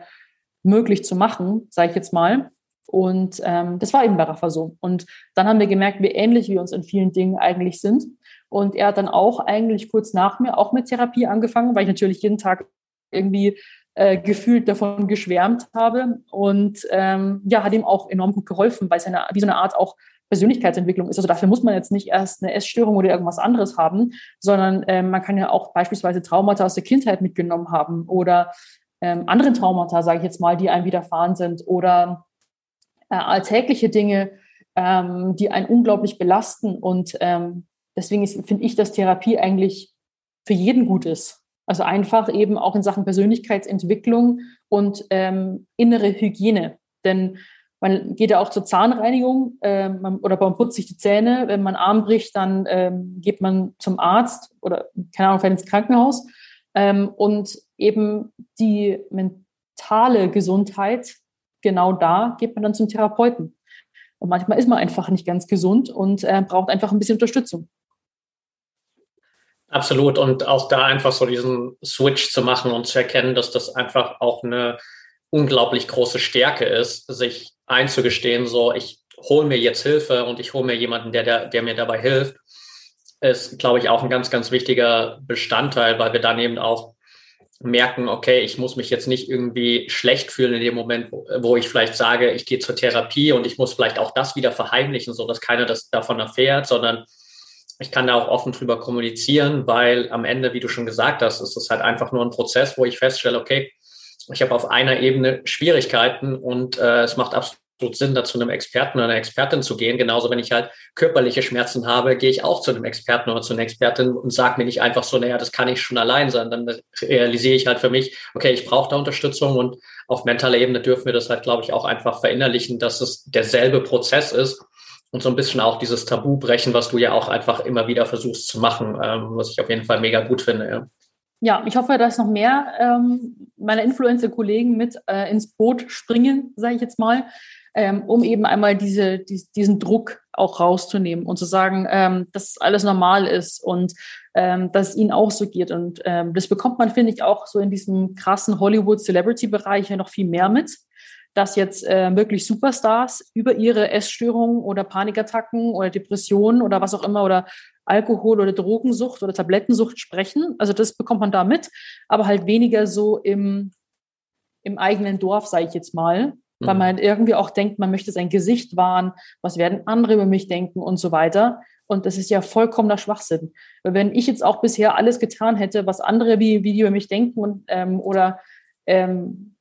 möglich zu machen, sage ich jetzt mal. Und ähm, das war eben bei Rafa so. Und dann haben wir gemerkt, wie ähnlich wir uns in vielen Dingen eigentlich sind. Und er hat dann auch eigentlich kurz nach mir auch mit Therapie angefangen, weil ich natürlich jeden Tag irgendwie äh, gefühlt davon geschwärmt habe. Und ähm, ja, hat ihm auch enorm gut geholfen, weil es eine, wie so eine Art auch Persönlichkeitsentwicklung ist. Also dafür muss man jetzt nicht erst eine Essstörung oder irgendwas anderes haben, sondern äh, man kann ja auch beispielsweise Traumata aus der Kindheit mitgenommen haben oder ähm, andere Traumata, sage ich jetzt mal, die einem widerfahren sind oder äh, alltägliche Dinge, ähm, die einen unglaublich belasten. Und ähm, deswegen finde ich, dass Therapie eigentlich für jeden gut ist. Also einfach eben auch in Sachen Persönlichkeitsentwicklung und ähm, innere Hygiene. Denn man geht ja auch zur Zahnreinigung äh, man, oder man putzt sich die Zähne. Wenn man Arm bricht, dann ähm, geht man zum Arzt oder, keine Ahnung, vielleicht ins Krankenhaus. Ähm, und eben die mentale Gesundheit genau da geht man dann zum Therapeuten. Und manchmal ist man einfach nicht ganz gesund und äh, braucht einfach ein bisschen Unterstützung. Absolut. Und auch da einfach so diesen Switch zu machen und zu erkennen, dass das einfach auch eine unglaublich große Stärke ist, sich einzugestehen, so ich hole mir jetzt Hilfe und ich hole mir jemanden, der, der, der mir dabei hilft, ist, glaube ich, auch ein ganz, ganz wichtiger Bestandteil, weil wir dann eben auch merken, okay, ich muss mich jetzt nicht irgendwie schlecht fühlen in dem Moment, wo ich vielleicht sage, ich gehe zur Therapie und ich muss vielleicht auch das wieder verheimlichen, so dass keiner das davon erfährt, sondern ich kann da auch offen drüber kommunizieren, weil am Ende, wie du schon gesagt hast, ist es halt einfach nur ein Prozess, wo ich feststelle, okay, ich habe auf einer Ebene Schwierigkeiten und äh, es macht absolut Sinn, da zu einem Experten oder einer Expertin zu gehen. Genauso, wenn ich halt körperliche Schmerzen habe, gehe ich auch zu einem Experten oder zu einer Expertin und sage mir nicht einfach so, naja, das kann ich schon allein sein. Dann realisiere ich halt für mich, okay, ich brauche da Unterstützung und auf mentaler Ebene dürfen wir das halt, glaube ich, auch einfach verinnerlichen, dass es derselbe Prozess ist und so ein bisschen auch dieses Tabu brechen, was du ja auch einfach immer wieder versuchst zu machen, ähm, was ich auf jeden Fall mega gut finde. Ja. Ja, ich hoffe, dass noch mehr ähm, meiner Influencer-Kollegen mit äh, ins Boot springen, sage ich jetzt mal, ähm, um eben einmal diese, die, diesen Druck auch rauszunehmen und zu sagen, ähm, dass alles normal ist und ähm, dass es ihnen auch so geht. Und ähm, das bekommt man, finde ich, auch so in diesem krassen Hollywood-Celebrity-Bereich ja noch viel mehr mit, dass jetzt äh, wirklich Superstars über ihre Essstörungen oder Panikattacken oder Depressionen oder was auch immer oder Alkohol- oder Drogensucht oder Tablettensucht sprechen. Also das bekommt man da mit, aber halt weniger so im, im eigenen Dorf, sage ich jetzt mal, weil mhm. man irgendwie auch denkt, man möchte sein Gesicht wahren, was werden andere über mich denken und so weiter. Und das ist ja vollkommener Schwachsinn. Weil wenn ich jetzt auch bisher alles getan hätte, was andere wie, wie die über mich denken und, ähm, oder ähm,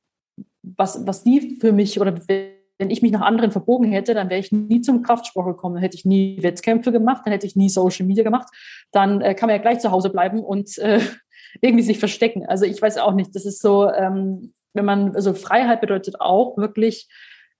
was, was die für mich oder wenn ich mich nach anderen verbogen hätte, dann wäre ich nie zum Kraftsport gekommen, dann hätte ich nie Wettkämpfe gemacht, dann hätte ich nie Social Media gemacht. Dann äh, kann man ja gleich zu Hause bleiben und äh, irgendwie sich verstecken. Also ich weiß auch nicht, das ist so, ähm, wenn man, also Freiheit bedeutet auch wirklich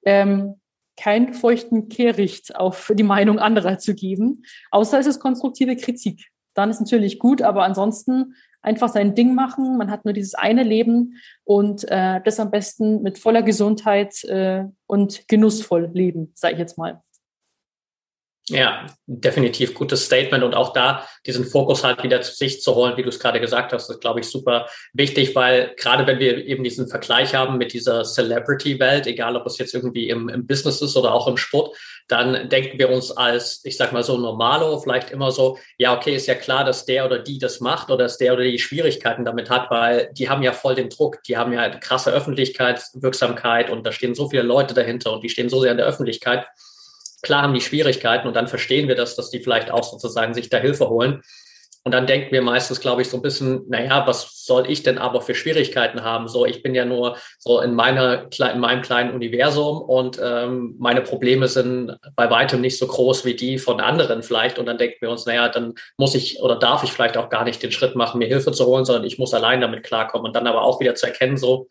ähm, keinen feuchten Kehricht auf die Meinung anderer zu geben, außer es ist konstruktive Kritik. Dann ist natürlich gut, aber ansonsten einfach sein Ding machen. Man hat nur dieses eine Leben und äh, das am besten mit voller Gesundheit äh, und genussvoll leben, sage ich jetzt mal. Ja, definitiv gutes Statement und auch da diesen Fokus halt wieder zu sich zu holen, wie du es gerade gesagt hast, ist, glaube ich, super wichtig, weil gerade wenn wir eben diesen Vergleich haben mit dieser Celebrity-Welt, egal ob es jetzt irgendwie im, im Business ist oder auch im Sport, dann denken wir uns als, ich sag mal so normalo, vielleicht immer so, ja, okay, ist ja klar, dass der oder die das macht oder dass der oder die Schwierigkeiten damit hat, weil die haben ja voll den Druck, die haben ja eine krasse Öffentlichkeitswirksamkeit und da stehen so viele Leute dahinter und die stehen so sehr in der Öffentlichkeit klar haben die Schwierigkeiten und dann verstehen wir das, dass die vielleicht auch sozusagen sich da Hilfe holen. Und dann denken wir meistens, glaube ich, so ein bisschen, naja, was soll ich denn aber für Schwierigkeiten haben? So, ich bin ja nur so in meiner in meinem kleinen Universum und ähm, meine Probleme sind bei weitem nicht so groß wie die von anderen vielleicht. Und dann denken wir uns, naja, dann muss ich oder darf ich vielleicht auch gar nicht den Schritt machen, mir Hilfe zu holen, sondern ich muss allein damit klarkommen. Und dann aber auch wieder zu erkennen, so,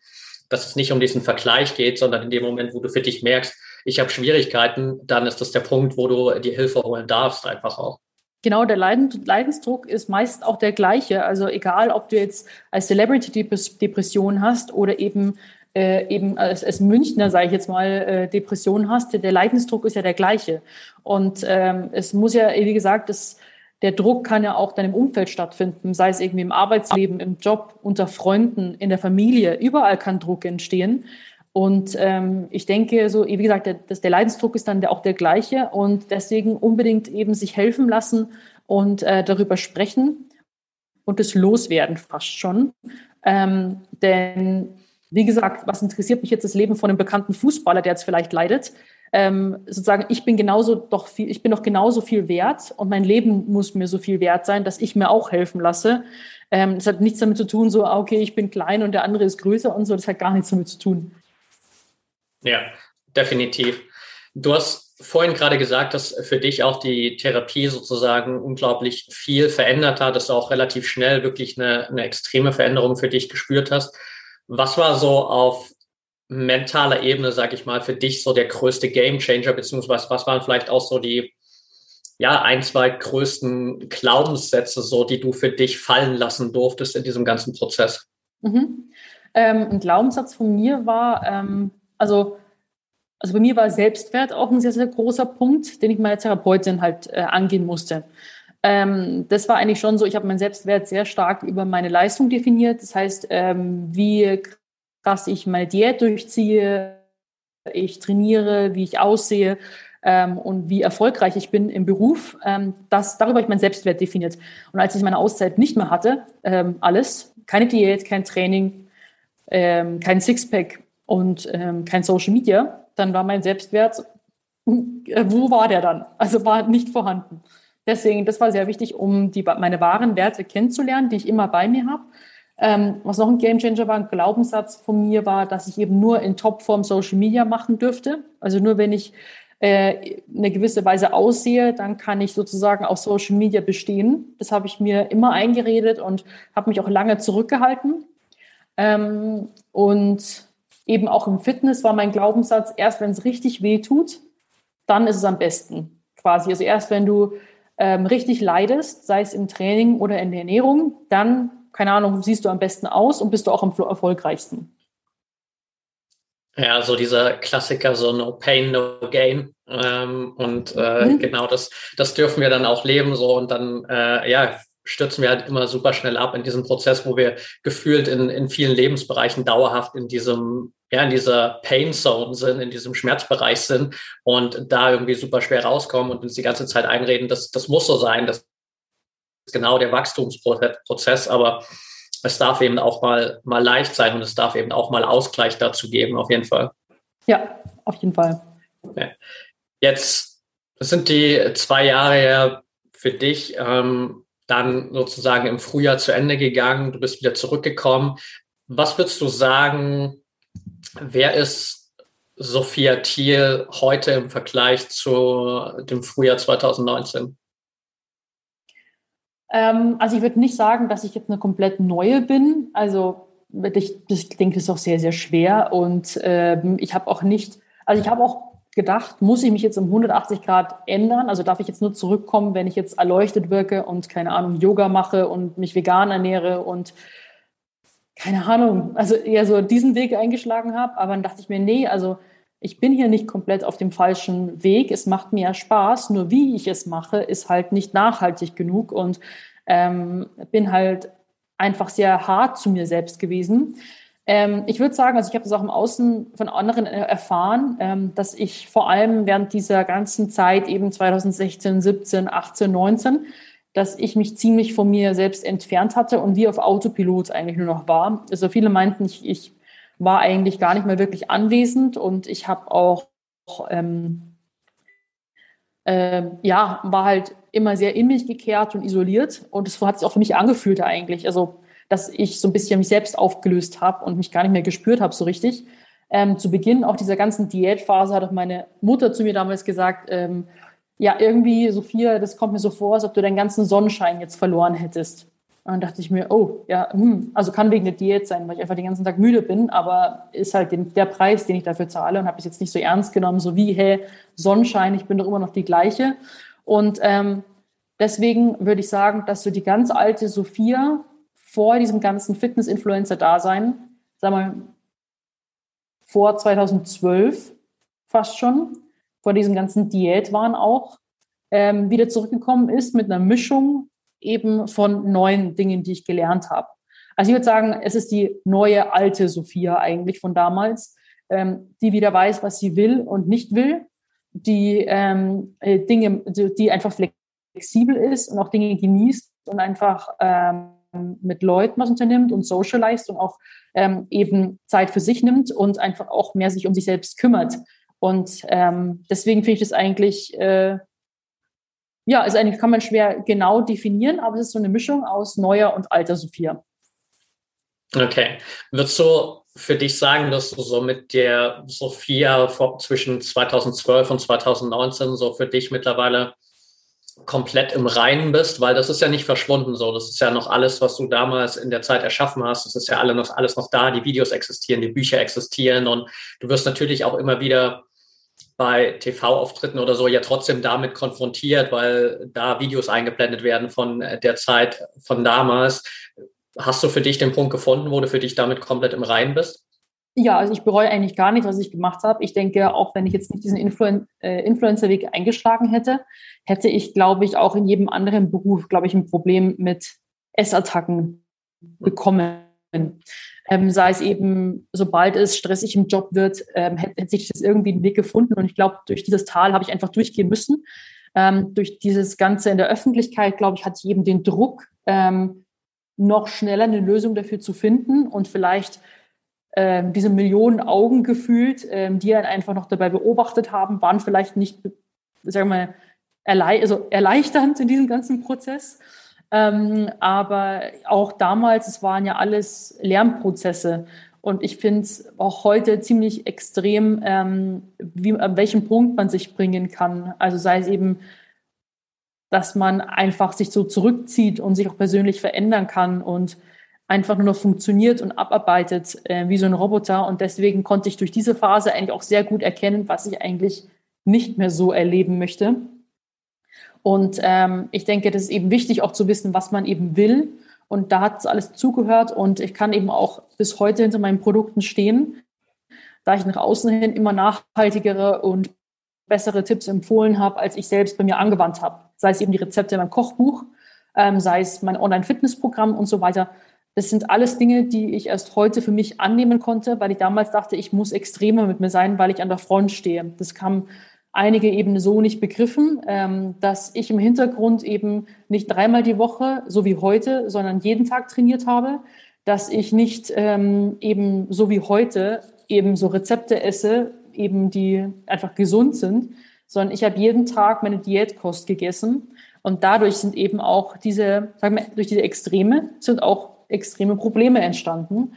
dass es nicht um diesen Vergleich geht, sondern in dem Moment, wo du für dich merkst, ich habe Schwierigkeiten, dann ist das der Punkt, wo du dir Hilfe holen darfst, einfach auch. Genau, der Leidensdruck ist meist auch der gleiche. Also egal, ob du jetzt als Celebrity Depression hast oder eben äh, eben als, als Münchner, sage ich jetzt mal, äh, Depression hast, der Leidensdruck ist ja der gleiche. Und ähm, es muss ja, wie gesagt, das, der Druck kann ja auch dann im Umfeld stattfinden, sei es irgendwie im Arbeitsleben, im Job, unter Freunden, in der Familie. Überall kann Druck entstehen. Und ähm, ich denke, so wie gesagt, der, das, der Leidensdruck ist dann der, auch der gleiche und deswegen unbedingt eben sich helfen lassen und äh, darüber sprechen und es loswerden fast schon. Ähm, denn wie gesagt, was interessiert mich jetzt das Leben von einem bekannten Fußballer, der jetzt vielleicht leidet? Ähm, sozusagen, ich bin genauso doch viel, ich bin doch genauso viel wert und mein Leben muss mir so viel wert sein, dass ich mir auch helfen lasse. Ähm, das hat nichts damit zu tun, so, ah, okay, ich bin klein und der andere ist größer und so, das hat gar nichts damit zu tun. Ja, definitiv. Du hast vorhin gerade gesagt, dass für dich auch die Therapie sozusagen unglaublich viel verändert hat, dass du auch relativ schnell wirklich eine, eine extreme Veränderung für dich gespürt hast. Was war so auf mentaler Ebene, sag ich mal, für dich so der größte Gamechanger, beziehungsweise was waren vielleicht auch so die ja, ein, zwei größten Glaubenssätze, so die du für dich fallen lassen durftest in diesem ganzen Prozess? Mhm. Ähm, ein Glaubenssatz von mir war, ähm, also, also bei mir war Selbstwert auch ein sehr, sehr großer Punkt, den ich meiner Therapeutin halt äh, angehen musste. Ähm, das war eigentlich schon so, ich habe meinen Selbstwert sehr stark über meine Leistung definiert. Das heißt, ähm, wie krass ich meine Diät durchziehe, ich trainiere, wie ich aussehe ähm, und wie erfolgreich ich bin im Beruf. Ähm, das, darüber habe ich meinen Selbstwert definiert. Und als ich meine Auszeit nicht mehr hatte, ähm, alles, keine Diät, kein Training, ähm, kein Sixpack, und ähm, kein Social Media, dann war mein Selbstwert, äh, wo war der dann? Also war nicht vorhanden. Deswegen, das war sehr wichtig, um die, meine wahren Werte kennenzulernen, die ich immer bei mir habe. Ähm, was noch ein Gamechanger war, ein Glaubenssatz von mir war, dass ich eben nur in Topform Social Media machen dürfte. Also nur wenn ich äh, eine gewisse Weise aussehe, dann kann ich sozusagen auf Social Media bestehen. Das habe ich mir immer eingeredet und habe mich auch lange zurückgehalten. Ähm, und eben auch im Fitness war mein Glaubenssatz, erst wenn es richtig weh tut, dann ist es am besten. Quasi. Also erst wenn du ähm, richtig leidest, sei es im Training oder in der Ernährung, dann, keine Ahnung, siehst du am besten aus und bist du auch am erfolgreichsten. Ja, so dieser Klassiker, so no pain, no gain. Ähm, und äh, mhm. genau das, das dürfen wir dann auch leben so und dann, äh, ja, stürzen wir halt immer super schnell ab in diesem Prozess, wo wir gefühlt in, in vielen Lebensbereichen dauerhaft in diesem, ja, in dieser Pain Zone sind, in diesem Schmerzbereich sind und da irgendwie super schwer rauskommen und uns die ganze Zeit einreden, dass das muss so sein, das ist genau der Wachstumsprozess, aber es darf eben auch mal, mal leicht sein und es darf eben auch mal Ausgleich dazu geben, auf jeden Fall. Ja, auf jeden Fall. Okay. Jetzt sind die zwei Jahre ja für dich ähm, dann sozusagen im Frühjahr zu Ende gegangen, du bist wieder zurückgekommen. Was würdest du sagen, wer ist Sophia Thiel heute im Vergleich zu dem Frühjahr 2019? Ähm, also ich würde nicht sagen, dass ich jetzt eine komplett neue bin. Also ich, ich denke, das ist auch sehr, sehr schwer. Und ähm, ich habe auch nicht, also ich habe auch gedacht, muss ich mich jetzt um 180 Grad ändern? Also darf ich jetzt nur zurückkommen, wenn ich jetzt erleuchtet wirke und keine Ahnung, Yoga mache und mich vegan ernähre und keine Ahnung, also eher so diesen Weg eingeschlagen habe. Aber dann dachte ich mir, nee, also ich bin hier nicht komplett auf dem falschen Weg. Es macht mir ja Spaß, nur wie ich es mache, ist halt nicht nachhaltig genug und ähm, bin halt einfach sehr hart zu mir selbst gewesen. Ähm, ich würde sagen, also ich habe das auch im Außen von anderen äh, erfahren, ähm, dass ich vor allem während dieser ganzen Zeit, eben 2016, 17, 18, 19, dass ich mich ziemlich von mir selbst entfernt hatte und wie auf Autopilot eigentlich nur noch war. Also viele meinten, ich, ich war eigentlich gar nicht mehr wirklich anwesend und ich habe auch ähm, äh, ja, war halt immer sehr in mich gekehrt und isoliert. Und es hat sich auch für mich angefühlt eigentlich. Also, dass ich so ein bisschen mich selbst aufgelöst habe und mich gar nicht mehr gespürt habe so richtig. Ähm, zu Beginn auch dieser ganzen Diätphase hat auch meine Mutter zu mir damals gesagt, ähm, ja, irgendwie, Sophia, das kommt mir so vor, als ob du deinen ganzen Sonnenschein jetzt verloren hättest. Und dann dachte ich mir, oh, ja, hm, also kann wegen der Diät sein, weil ich einfach den ganzen Tag müde bin, aber ist halt den, der Preis, den ich dafür zahle und habe es jetzt nicht so ernst genommen, so wie, hey, Sonnenschein, ich bin doch immer noch die gleiche. Und ähm, deswegen würde ich sagen, dass so die ganz alte Sophia vor diesem ganzen Fitness-Influencer-Dasein, sagen wir vor 2012 fast schon, vor diesem ganzen Diätwahn auch, ähm, wieder zurückgekommen ist mit einer Mischung eben von neuen Dingen, die ich gelernt habe. Also ich würde sagen, es ist die neue alte Sophia eigentlich von damals, ähm, die wieder weiß, was sie will und nicht will, die ähm, äh, Dinge, die einfach flexibel ist und auch Dinge genießt und einfach ähm, mit Leuten was unternimmt und socialized und auch ähm, eben Zeit für sich nimmt und einfach auch mehr sich um sich selbst kümmert. Und ähm, deswegen finde ich das eigentlich äh, ja, ist eigentlich, kann man schwer genau definieren, aber es ist so eine Mischung aus neuer und alter Sophia. Okay. Würdest du für dich sagen, dass du so mit der Sophia zwischen 2012 und 2019 so für dich mittlerweile komplett im Reinen bist, weil das ist ja nicht verschwunden so. Das ist ja noch alles, was du damals in der Zeit erschaffen hast. Das ist ja alle noch, alles noch da. Die Videos existieren, die Bücher existieren und du wirst natürlich auch immer wieder bei TV-Auftritten oder so ja trotzdem damit konfrontiert, weil da Videos eingeblendet werden von äh, der Zeit von damals. Hast du für dich den Punkt gefunden, wo du für dich damit komplett im Reinen bist? Ja, also ich bereue eigentlich gar nicht, was ich gemacht habe. Ich denke, auch wenn ich jetzt nicht diesen Influen äh, Influencer-Weg eingeschlagen hätte, hätte ich, glaube ich, auch in jedem anderen Beruf, glaube ich, ein Problem mit Essattacken bekommen ähm, sei es eben, sobald es stressig im Job wird, ähm, hätte, hätte sich das irgendwie einen Weg gefunden. Und ich glaube, durch dieses Tal habe ich einfach durchgehen müssen. Ähm, durch dieses Ganze in der Öffentlichkeit, glaube ich, ich eben den Druck, ähm, noch schneller eine Lösung dafür zu finden und vielleicht ähm, diese Millionen Augen gefühlt, ähm, die einen einfach noch dabei beobachtet haben, waren vielleicht nicht, sagen wir mal, erlei also erleichternd in diesem ganzen Prozess. Ähm, aber auch damals, es waren ja alles Lernprozesse. Und ich finde es auch heute ziemlich extrem, ähm, wie, an welchem Punkt man sich bringen kann. Also sei es eben, dass man einfach sich so zurückzieht und sich auch persönlich verändern kann und einfach nur noch funktioniert und abarbeitet äh, wie so ein Roboter. Und deswegen konnte ich durch diese Phase eigentlich auch sehr gut erkennen, was ich eigentlich nicht mehr so erleben möchte. Und ähm, ich denke, das ist eben wichtig, auch zu wissen, was man eben will. Und da hat es alles zugehört. Und ich kann eben auch bis heute hinter meinen Produkten stehen, da ich nach außen hin immer nachhaltigere und bessere Tipps empfohlen habe, als ich selbst bei mir angewandt habe. Sei es eben die Rezepte in meinem Kochbuch, ähm, sei es mein Online-Fitness-Programm und so weiter. Das sind alles Dinge, die ich erst heute für mich annehmen konnte, weil ich damals dachte, ich muss extremer mit mir sein, weil ich an der Front stehe. Das kam einige eben so nicht begriffen, ähm, dass ich im Hintergrund eben nicht dreimal die Woche, so wie heute, sondern jeden Tag trainiert habe, dass ich nicht ähm, eben so wie heute eben so Rezepte esse, eben die einfach gesund sind, sondern ich habe jeden Tag meine Diätkost gegessen und dadurch sind eben auch diese, sagen wir, durch diese Extreme sind auch extreme Probleme entstanden,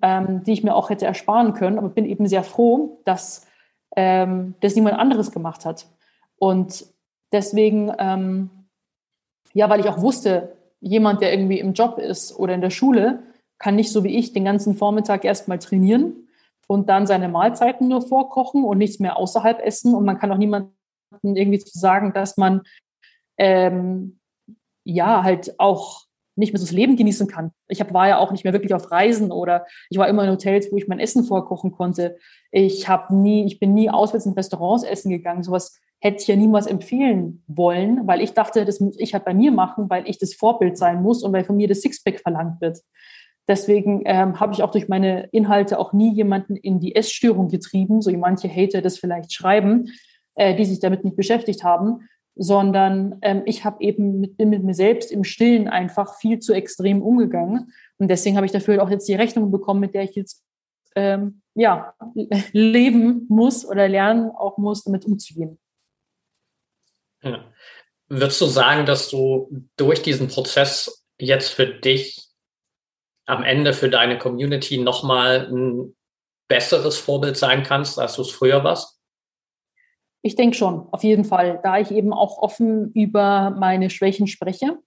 ähm, die ich mir auch hätte ersparen können. Aber bin eben sehr froh, dass ähm, das niemand anderes gemacht hat. Und deswegen, ähm, ja, weil ich auch wusste, jemand, der irgendwie im Job ist oder in der Schule, kann nicht so wie ich den ganzen Vormittag erstmal trainieren und dann seine Mahlzeiten nur vorkochen und nichts mehr außerhalb essen. Und man kann auch niemandem irgendwie zu sagen, dass man ähm, ja halt auch nicht mehr so das Leben genießen kann. Ich hab, war ja auch nicht mehr wirklich auf Reisen oder ich war immer in Hotels, wo ich mein Essen vorkochen konnte. Ich habe nie, ich bin nie auswärts in Restaurants essen gegangen. Sowas hätte ich ja niemals empfehlen wollen, weil ich dachte, das muss ich halt bei mir machen, weil ich das Vorbild sein muss und weil von mir das Sixpack verlangt wird. Deswegen ähm, habe ich auch durch meine Inhalte auch nie jemanden in die Essstörung getrieben, so wie manche Hater das vielleicht schreiben, äh, die sich damit nicht beschäftigt haben, sondern ähm, ich habe eben mit, mit mir selbst im Stillen einfach viel zu extrem umgegangen. Und deswegen habe ich dafür auch jetzt die Rechnung bekommen, mit der ich jetzt ähm, ja, leben muss oder lernen auch muss, damit umzugehen. Ja. Würdest du sagen, dass du durch diesen Prozess jetzt für dich am Ende für deine Community nochmal ein besseres Vorbild sein kannst, als du es früher warst? Ich denke schon, auf jeden Fall, da ich eben auch offen über meine Schwächen spreche,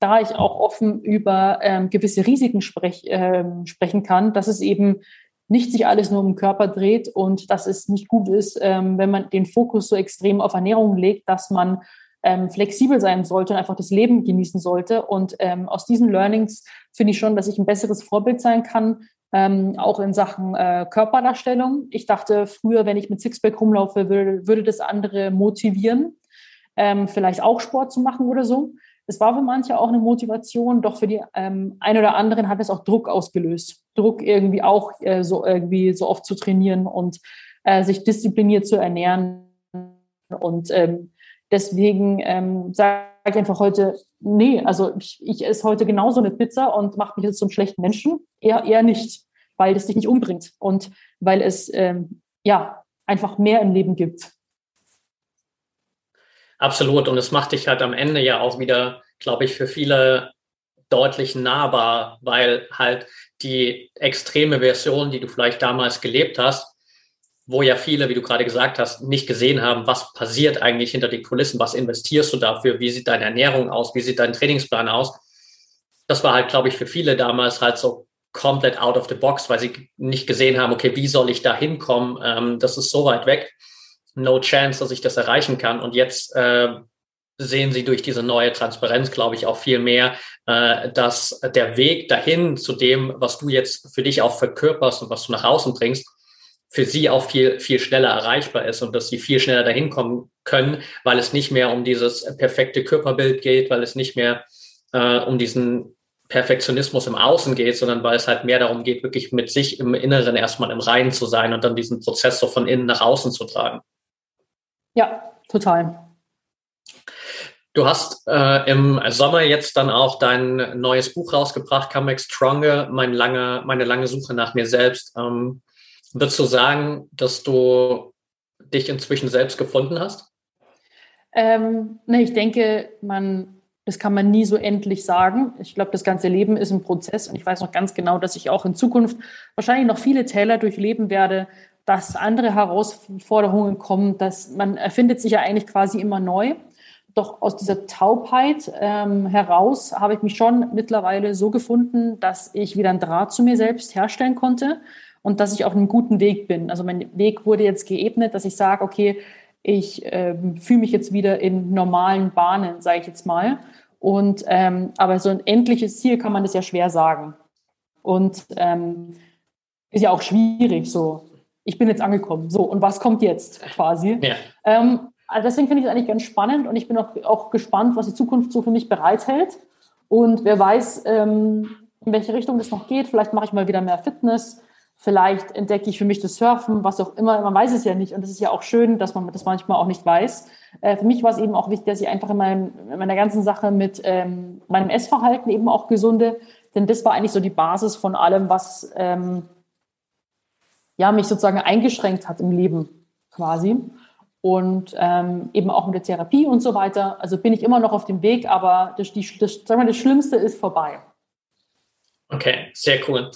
da ich auch offen über ähm, gewisse Risiken sprech, ähm, sprechen kann, dass es eben nicht sich alles nur um den Körper dreht und dass es nicht gut ist, ähm, wenn man den Fokus so extrem auf Ernährung legt, dass man ähm, flexibel sein sollte und einfach das Leben genießen sollte. Und ähm, aus diesen Learnings finde ich schon, dass ich ein besseres Vorbild sein kann, ähm, auch in Sachen äh, Körperdarstellung. Ich dachte früher, wenn ich mit Sixpack rumlaufe, würde, würde das andere motivieren, ähm, vielleicht auch Sport zu machen oder so. Es war für manche auch eine Motivation, doch für die ähm, ein oder anderen hat es auch Druck ausgelöst. Druck irgendwie auch äh, so irgendwie so oft zu trainieren und äh, sich diszipliniert zu ernähren. Und ähm, deswegen ähm, sage ich einfach heute, nee, also ich, ich esse heute genauso eine Pizza und mache mich jetzt zum schlechten Menschen. Eher, eher nicht, weil es dich nicht umbringt und weil es ähm, ja einfach mehr im Leben gibt. Absolut. Und es macht dich halt am Ende ja auch wieder, glaube ich, für viele deutlich nahbar, weil halt die extreme Version, die du vielleicht damals gelebt hast, wo ja viele, wie du gerade gesagt hast, nicht gesehen haben, was passiert eigentlich hinter den Kulissen, was investierst du dafür, wie sieht deine Ernährung aus, wie sieht dein Trainingsplan aus. Das war halt, glaube ich, für viele damals halt so komplett out of the box, weil sie nicht gesehen haben, okay, wie soll ich da hinkommen? Ähm, das ist so weit weg. No chance, dass ich das erreichen kann. Und jetzt äh, sehen sie durch diese neue Transparenz, glaube ich, auch viel mehr, äh, dass der Weg dahin zu dem, was du jetzt für dich auch verkörperst und was du nach außen bringst, für sie auch viel, viel schneller erreichbar ist und dass sie viel schneller dahin kommen können, weil es nicht mehr um dieses perfekte Körperbild geht, weil es nicht mehr äh, um diesen Perfektionismus im Außen geht, sondern weil es halt mehr darum geht, wirklich mit sich im Inneren erstmal im Reinen zu sein und dann diesen Prozess so von innen nach außen zu tragen. Ja, total. Du hast äh, im Sommer jetzt dann auch dein neues Buch rausgebracht, Come Back Stronger, mein lange, meine lange Suche nach mir selbst. Ähm, Würdest du sagen, dass du dich inzwischen selbst gefunden hast? Ähm, ne, ich denke, man, das kann man nie so endlich sagen. Ich glaube, das ganze Leben ist ein Prozess und ich weiß noch ganz genau, dass ich auch in Zukunft wahrscheinlich noch viele Täler durchleben werde, dass andere Herausforderungen kommen, dass man erfindet sich ja eigentlich quasi immer neu. Doch aus dieser Taubheit ähm, heraus habe ich mich schon mittlerweile so gefunden, dass ich wieder einen Draht zu mir selbst herstellen konnte und dass ich auf einem guten Weg bin. Also mein Weg wurde jetzt geebnet, dass ich sage, okay, ich ähm, fühle mich jetzt wieder in normalen Bahnen, sage ich jetzt mal. Und ähm, aber so ein endliches Ziel kann man das ja schwer sagen. Und ähm, ist ja auch schwierig. So, ich bin jetzt angekommen. So und was kommt jetzt quasi? Ja. Ähm, also deswegen finde ich es eigentlich ganz spannend und ich bin auch, auch gespannt, was die Zukunft so für mich bereithält. Und wer weiß, ähm, in welche Richtung das noch geht. Vielleicht mache ich mal wieder mehr Fitness. Vielleicht entdecke ich für mich das Surfen, was auch immer. Man weiß es ja nicht. Und es ist ja auch schön, dass man das manchmal auch nicht weiß. Äh, für mich war es eben auch wichtig, dass ich einfach in, mein, in meiner ganzen Sache mit ähm, meinem Essverhalten eben auch gesunde. Denn das war eigentlich so die Basis von allem, was ähm, ja, mich sozusagen eingeschränkt hat im Leben quasi. Und ähm, eben auch mit der Therapie und so weiter. Also bin ich immer noch auf dem Weg, aber das, die, das, sagen wir, das Schlimmste ist vorbei. Okay, sehr cool.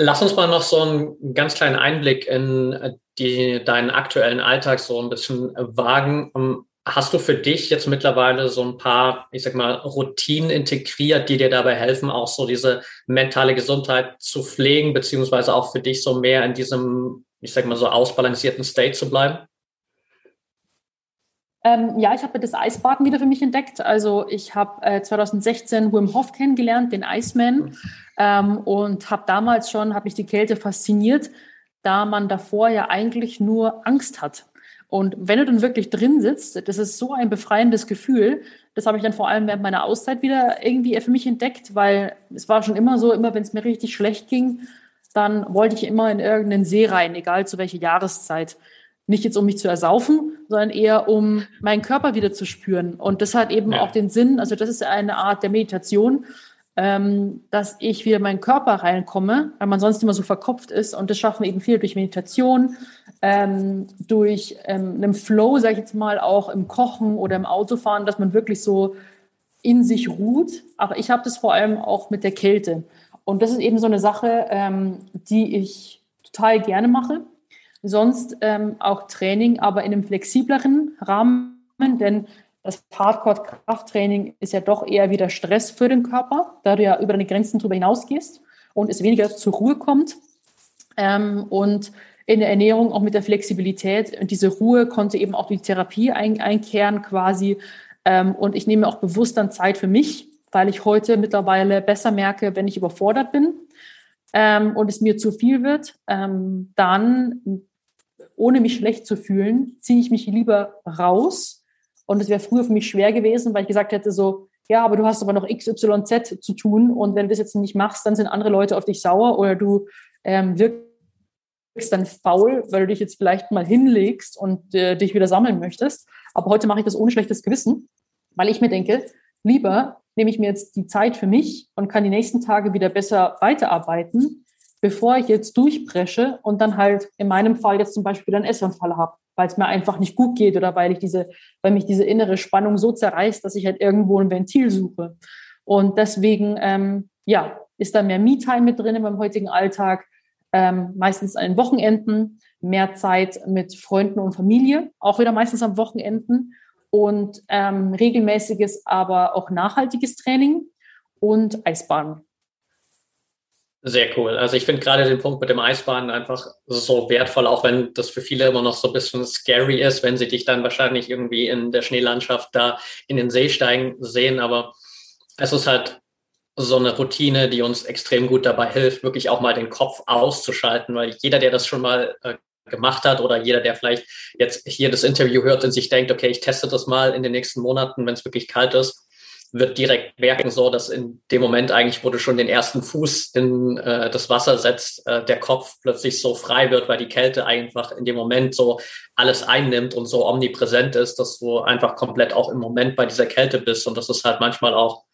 Lass uns mal noch so einen ganz kleinen Einblick in die, deinen aktuellen Alltag so ein bisschen wagen. Ähm, hast du für dich jetzt mittlerweile so ein paar, ich sag mal, Routinen integriert, die dir dabei helfen, auch so diese mentale Gesundheit zu pflegen, beziehungsweise auch für dich so mehr in diesem, ich sag mal, so ausbalancierten State zu bleiben? Ähm, ja, ich habe das Eisbaden wieder für mich entdeckt. Also ich habe äh, 2016 Wim Hof kennengelernt, den Iceman, mhm. ähm, und habe damals schon, hat mich die Kälte fasziniert, da man davor ja eigentlich nur Angst hat. Und wenn du dann wirklich drin sitzt, das ist so ein befreiendes Gefühl. Das habe ich dann vor allem während meiner Auszeit wieder irgendwie für mich entdeckt, weil es war schon immer so, immer wenn es mir richtig schlecht ging, dann wollte ich immer in irgendeinen See rein, egal zu welcher Jahreszeit. Nicht jetzt, um mich zu ersaufen, sondern eher, um meinen Körper wieder zu spüren. Und das hat eben ja. auch den Sinn, also das ist eine Art der Meditation, ähm, dass ich wieder in meinen Körper reinkomme, weil man sonst immer so verkopft ist. Und das schaffen wir eben viel durch Meditation, ähm, durch ähm, einen Flow, sage ich jetzt mal, auch im Kochen oder im Autofahren, dass man wirklich so in sich ruht. Aber ich habe das vor allem auch mit der Kälte. Und das ist eben so eine Sache, ähm, die ich total gerne mache. Sonst ähm, auch Training, aber in einem flexibleren Rahmen, denn das Hardcore-Krafttraining ist ja doch eher wieder Stress für den Körper, da du ja über deine Grenzen drüber hinausgehst und es weniger zur Ruhe kommt. Ähm, und in der Ernährung auch mit der Flexibilität. Und diese Ruhe konnte eben auch die Therapie ein, einkehren quasi. Ähm, und ich nehme auch bewusst dann Zeit für mich, weil ich heute mittlerweile besser merke, wenn ich überfordert bin ähm, und es mir zu viel wird, ähm, dann, ohne mich schlecht zu fühlen, ziehe ich mich lieber raus und es wäre früher für mich schwer gewesen, weil ich gesagt hätte so, ja, aber du hast aber noch XYZ zu tun und wenn du das jetzt nicht machst, dann sind andere Leute auf dich sauer oder du ähm, wirkst dann faul, weil du dich jetzt vielleicht mal hinlegst und äh, dich wieder sammeln möchtest. Aber heute mache ich das ohne schlechtes Gewissen, weil ich mir denke, lieber nehme ich mir jetzt die Zeit für mich und kann die nächsten Tage wieder besser weiterarbeiten, bevor ich jetzt durchbresche und dann halt in meinem Fall jetzt zum Beispiel einen Essanfall habe weil es mir einfach nicht gut geht oder weil ich diese, weil mich diese innere Spannung so zerreißt, dass ich halt irgendwo ein Ventil suche. Und deswegen, ähm, ja, ist da mehr Me-Time mit drin in meinem heutigen Alltag, ähm, meistens an den Wochenenden, mehr Zeit mit Freunden und Familie, auch wieder meistens am Wochenenden und ähm, regelmäßiges, aber auch nachhaltiges Training und Eisbaden. Sehr cool. Also ich finde gerade den Punkt mit dem Eisbahnen einfach so wertvoll, auch wenn das für viele immer noch so ein bisschen scary ist, wenn sie dich dann wahrscheinlich irgendwie in der Schneelandschaft da in den See steigen sehen. Aber es ist halt so eine Routine, die uns extrem gut dabei hilft, wirklich auch mal den Kopf auszuschalten, weil jeder, der das schon mal äh, gemacht hat oder jeder, der vielleicht jetzt hier das Interview hört und sich denkt, okay, ich teste das mal in den nächsten Monaten, wenn es wirklich kalt ist, wird direkt merken, so dass in dem Moment eigentlich, wo du schon den ersten Fuß in äh, das Wasser setzt, äh, der Kopf plötzlich so frei wird, weil die Kälte einfach in dem Moment so alles einnimmt und so omnipräsent ist, dass du einfach komplett auch im Moment bei dieser Kälte bist. Und das ist halt manchmal auch,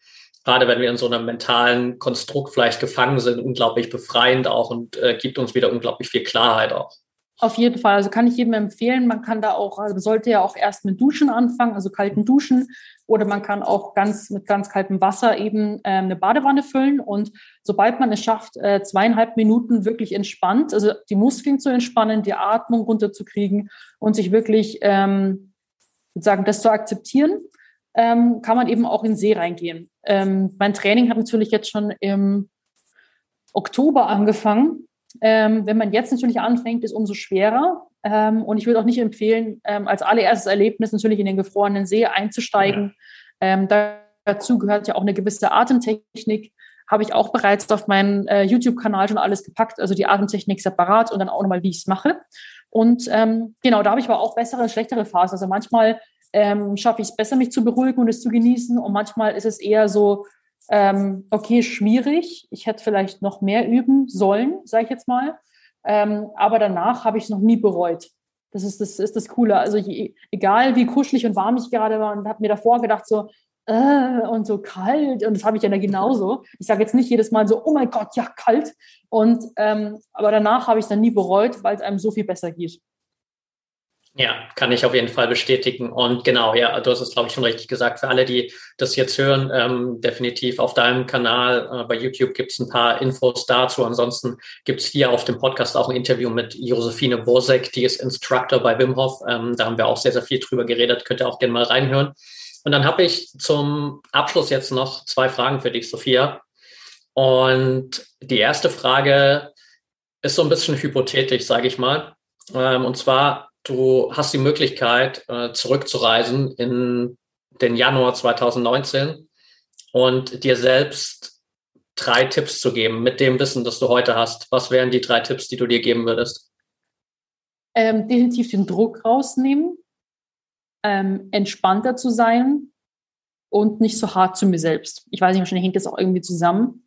gerade wenn wir in so einem mentalen Konstrukt vielleicht gefangen sind, unglaublich befreiend auch und äh, gibt uns wieder unglaublich viel Klarheit auch. Auf jeden Fall. Also kann ich jedem empfehlen. Man kann da auch, also sollte ja auch erst mit Duschen anfangen, also kalten Duschen. Oder man kann auch ganz mit ganz kaltem Wasser eben äh, eine Badewanne füllen. Und sobald man es schafft, äh, zweieinhalb Minuten wirklich entspannt, also die Muskeln zu entspannen, die Atmung runterzukriegen und sich wirklich ähm, sozusagen das zu akzeptieren, ähm, kann man eben auch in den See reingehen. Ähm, mein Training hat natürlich jetzt schon im Oktober angefangen. Ähm, wenn man jetzt natürlich anfängt, ist umso schwerer. Ähm, und ich würde auch nicht empfehlen, ähm, als allererstes Erlebnis natürlich in den gefrorenen See einzusteigen. Ja. Ähm, dazu gehört ja auch eine gewisse Atemtechnik. Habe ich auch bereits auf meinen äh, YouTube-Kanal schon alles gepackt, also die Atemtechnik separat und dann auch nochmal, wie ich es mache. Und ähm, genau, da habe ich aber auch bessere und schlechtere Phasen. Also manchmal ähm, schaffe ich es besser, mich zu beruhigen und es zu genießen. Und manchmal ist es eher so, ähm, okay, schwierig. Ich hätte vielleicht noch mehr üben sollen, sage ich jetzt mal. Ähm, aber danach habe ich es noch nie bereut. Das ist das, ist das Coole. Also je, egal wie kuschelig und warm ich gerade war und habe mir davor gedacht so, äh, und so kalt. Und das habe ich ja genauso. Ich sage jetzt nicht jedes Mal so, oh mein Gott, ja, kalt. Und ähm, aber danach habe ich es dann nie bereut, weil es einem so viel besser geht. Ja, kann ich auf jeden Fall bestätigen. Und genau, ja, du hast es, glaube ich, schon richtig gesagt. Für alle, die das jetzt hören, ähm, definitiv auf deinem Kanal äh, bei YouTube gibt es ein paar Infos dazu. Ansonsten gibt es hier auf dem Podcast auch ein Interview mit Josephine Bosek, die ist Instructor bei Wim Hof. Ähm, da haben wir auch sehr, sehr viel drüber geredet. Könnt ihr auch gerne mal reinhören. Und dann habe ich zum Abschluss jetzt noch zwei Fragen für dich, Sophia. Und die erste Frage ist so ein bisschen hypothetisch, sage ich mal. Ähm, und zwar, du hast die Möglichkeit, äh, zurückzureisen in den Januar 2019 und dir selbst drei Tipps zu geben mit dem Wissen, das du heute hast. Was wären die drei Tipps, die du dir geben würdest? Ähm, definitiv den Druck rausnehmen, ähm, entspannter zu sein und nicht so hart zu mir selbst. Ich weiß nicht, wahrscheinlich hängt das auch irgendwie zusammen.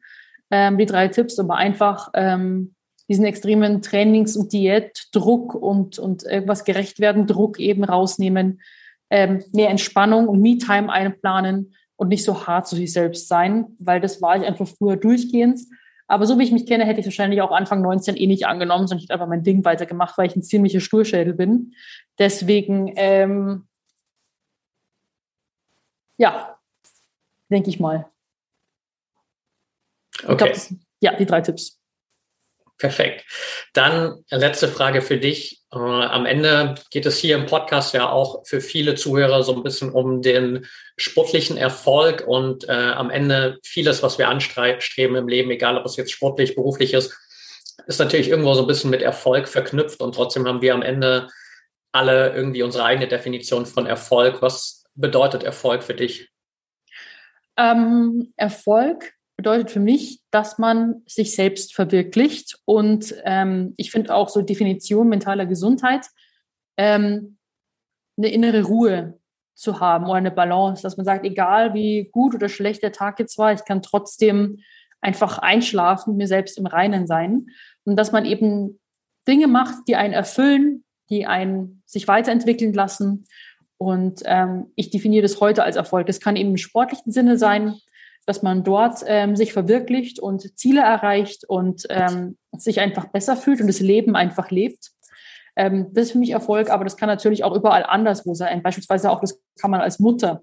Ähm, die drei Tipps, aber einfach ähm, diesen extremen Trainings- und Diätdruck und, und irgendwas gerecht werden, Druck eben rausnehmen, ähm, mehr Entspannung und Me-Time einplanen und nicht so hart zu sich selbst sein, weil das war ich einfach früher durchgehend. Aber so wie ich mich kenne, hätte ich wahrscheinlich auch Anfang 19 eh nicht angenommen, sondern ich hätte einfach mein Ding weitergemacht, weil ich ein ziemlicher Sturschädel bin. Deswegen, ähm, ja, denke ich mal. Okay. Ich glaub, das, ja, die drei Tipps. Perfekt. Dann letzte Frage für dich. Äh, am Ende geht es hier im Podcast ja auch für viele Zuhörer so ein bisschen um den sportlichen Erfolg und äh, am Ende vieles, was wir anstreben im Leben, egal ob es jetzt sportlich, beruflich ist, ist natürlich irgendwo so ein bisschen mit Erfolg verknüpft und trotzdem haben wir am Ende alle irgendwie unsere eigene Definition von Erfolg. Was bedeutet Erfolg für dich? Ähm, Erfolg bedeutet für mich, dass man sich selbst verwirklicht. Und ähm, ich finde auch so Definition mentaler Gesundheit, ähm, eine innere Ruhe zu haben oder eine Balance, dass man sagt, egal wie gut oder schlecht der Tag jetzt war, ich kann trotzdem einfach einschlafen, mir selbst im Reinen sein. Und dass man eben Dinge macht, die einen erfüllen, die einen sich weiterentwickeln lassen. Und ähm, ich definiere das heute als Erfolg. Das kann eben im sportlichen Sinne sein, dass man dort ähm, sich verwirklicht und Ziele erreicht und ähm, sich einfach besser fühlt und das Leben einfach lebt. Ähm, das ist für mich Erfolg, aber das kann natürlich auch überall anderswo sein. Beispielsweise auch, das kann man als Mutter.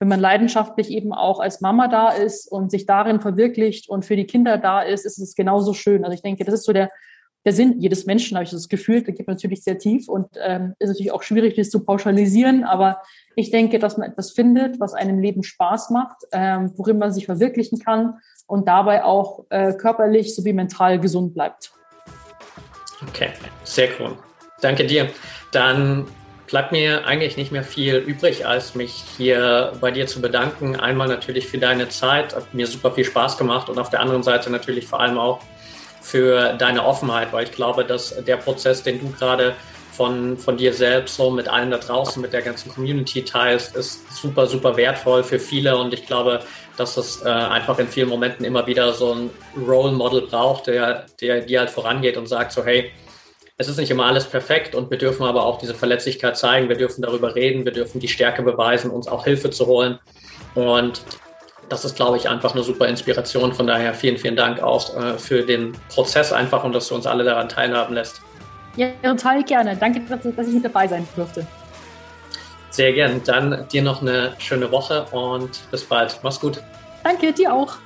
Wenn man leidenschaftlich eben auch als Mama da ist und sich darin verwirklicht und für die Kinder da ist, ist es genauso schön. Also ich denke, das ist so der, der Sinn jedes Menschen, habe ich das Gefühl. Der geht natürlich sehr tief und ähm, ist natürlich auch schwierig, das zu pauschalisieren, aber ich denke, dass man etwas findet, was einem Leben Spaß macht, ähm, worin man sich verwirklichen kann und dabei auch äh, körperlich sowie mental gesund bleibt. Okay, sehr cool. Danke dir. Dann bleibt mir eigentlich nicht mehr viel übrig, als mich hier bei dir zu bedanken. Einmal natürlich für deine Zeit, hat mir super viel Spaß gemacht und auf der anderen Seite natürlich vor allem auch für deine Offenheit, weil ich glaube, dass der Prozess, den du gerade von, von dir selbst so mit allen da draußen, mit der ganzen Community teilst, ist super, super wertvoll für viele. Und ich glaube, dass es äh, einfach in vielen Momenten immer wieder so ein Role Model braucht, der, der die halt vorangeht und sagt so, hey, es ist nicht immer alles perfekt und wir dürfen aber auch diese Verletzlichkeit zeigen, wir dürfen darüber reden, wir dürfen die Stärke beweisen, uns auch Hilfe zu holen. Und das ist, glaube ich, einfach eine super Inspiration. Von daher vielen, vielen Dank auch äh, für den Prozess einfach und dass du uns alle daran teilhaben lässt. Ja, total gerne. Danke, dass, dass ich mit dabei sein durfte. Sehr gern. Dann dir noch eine schöne Woche und bis bald. Mach's gut. Danke, dir auch.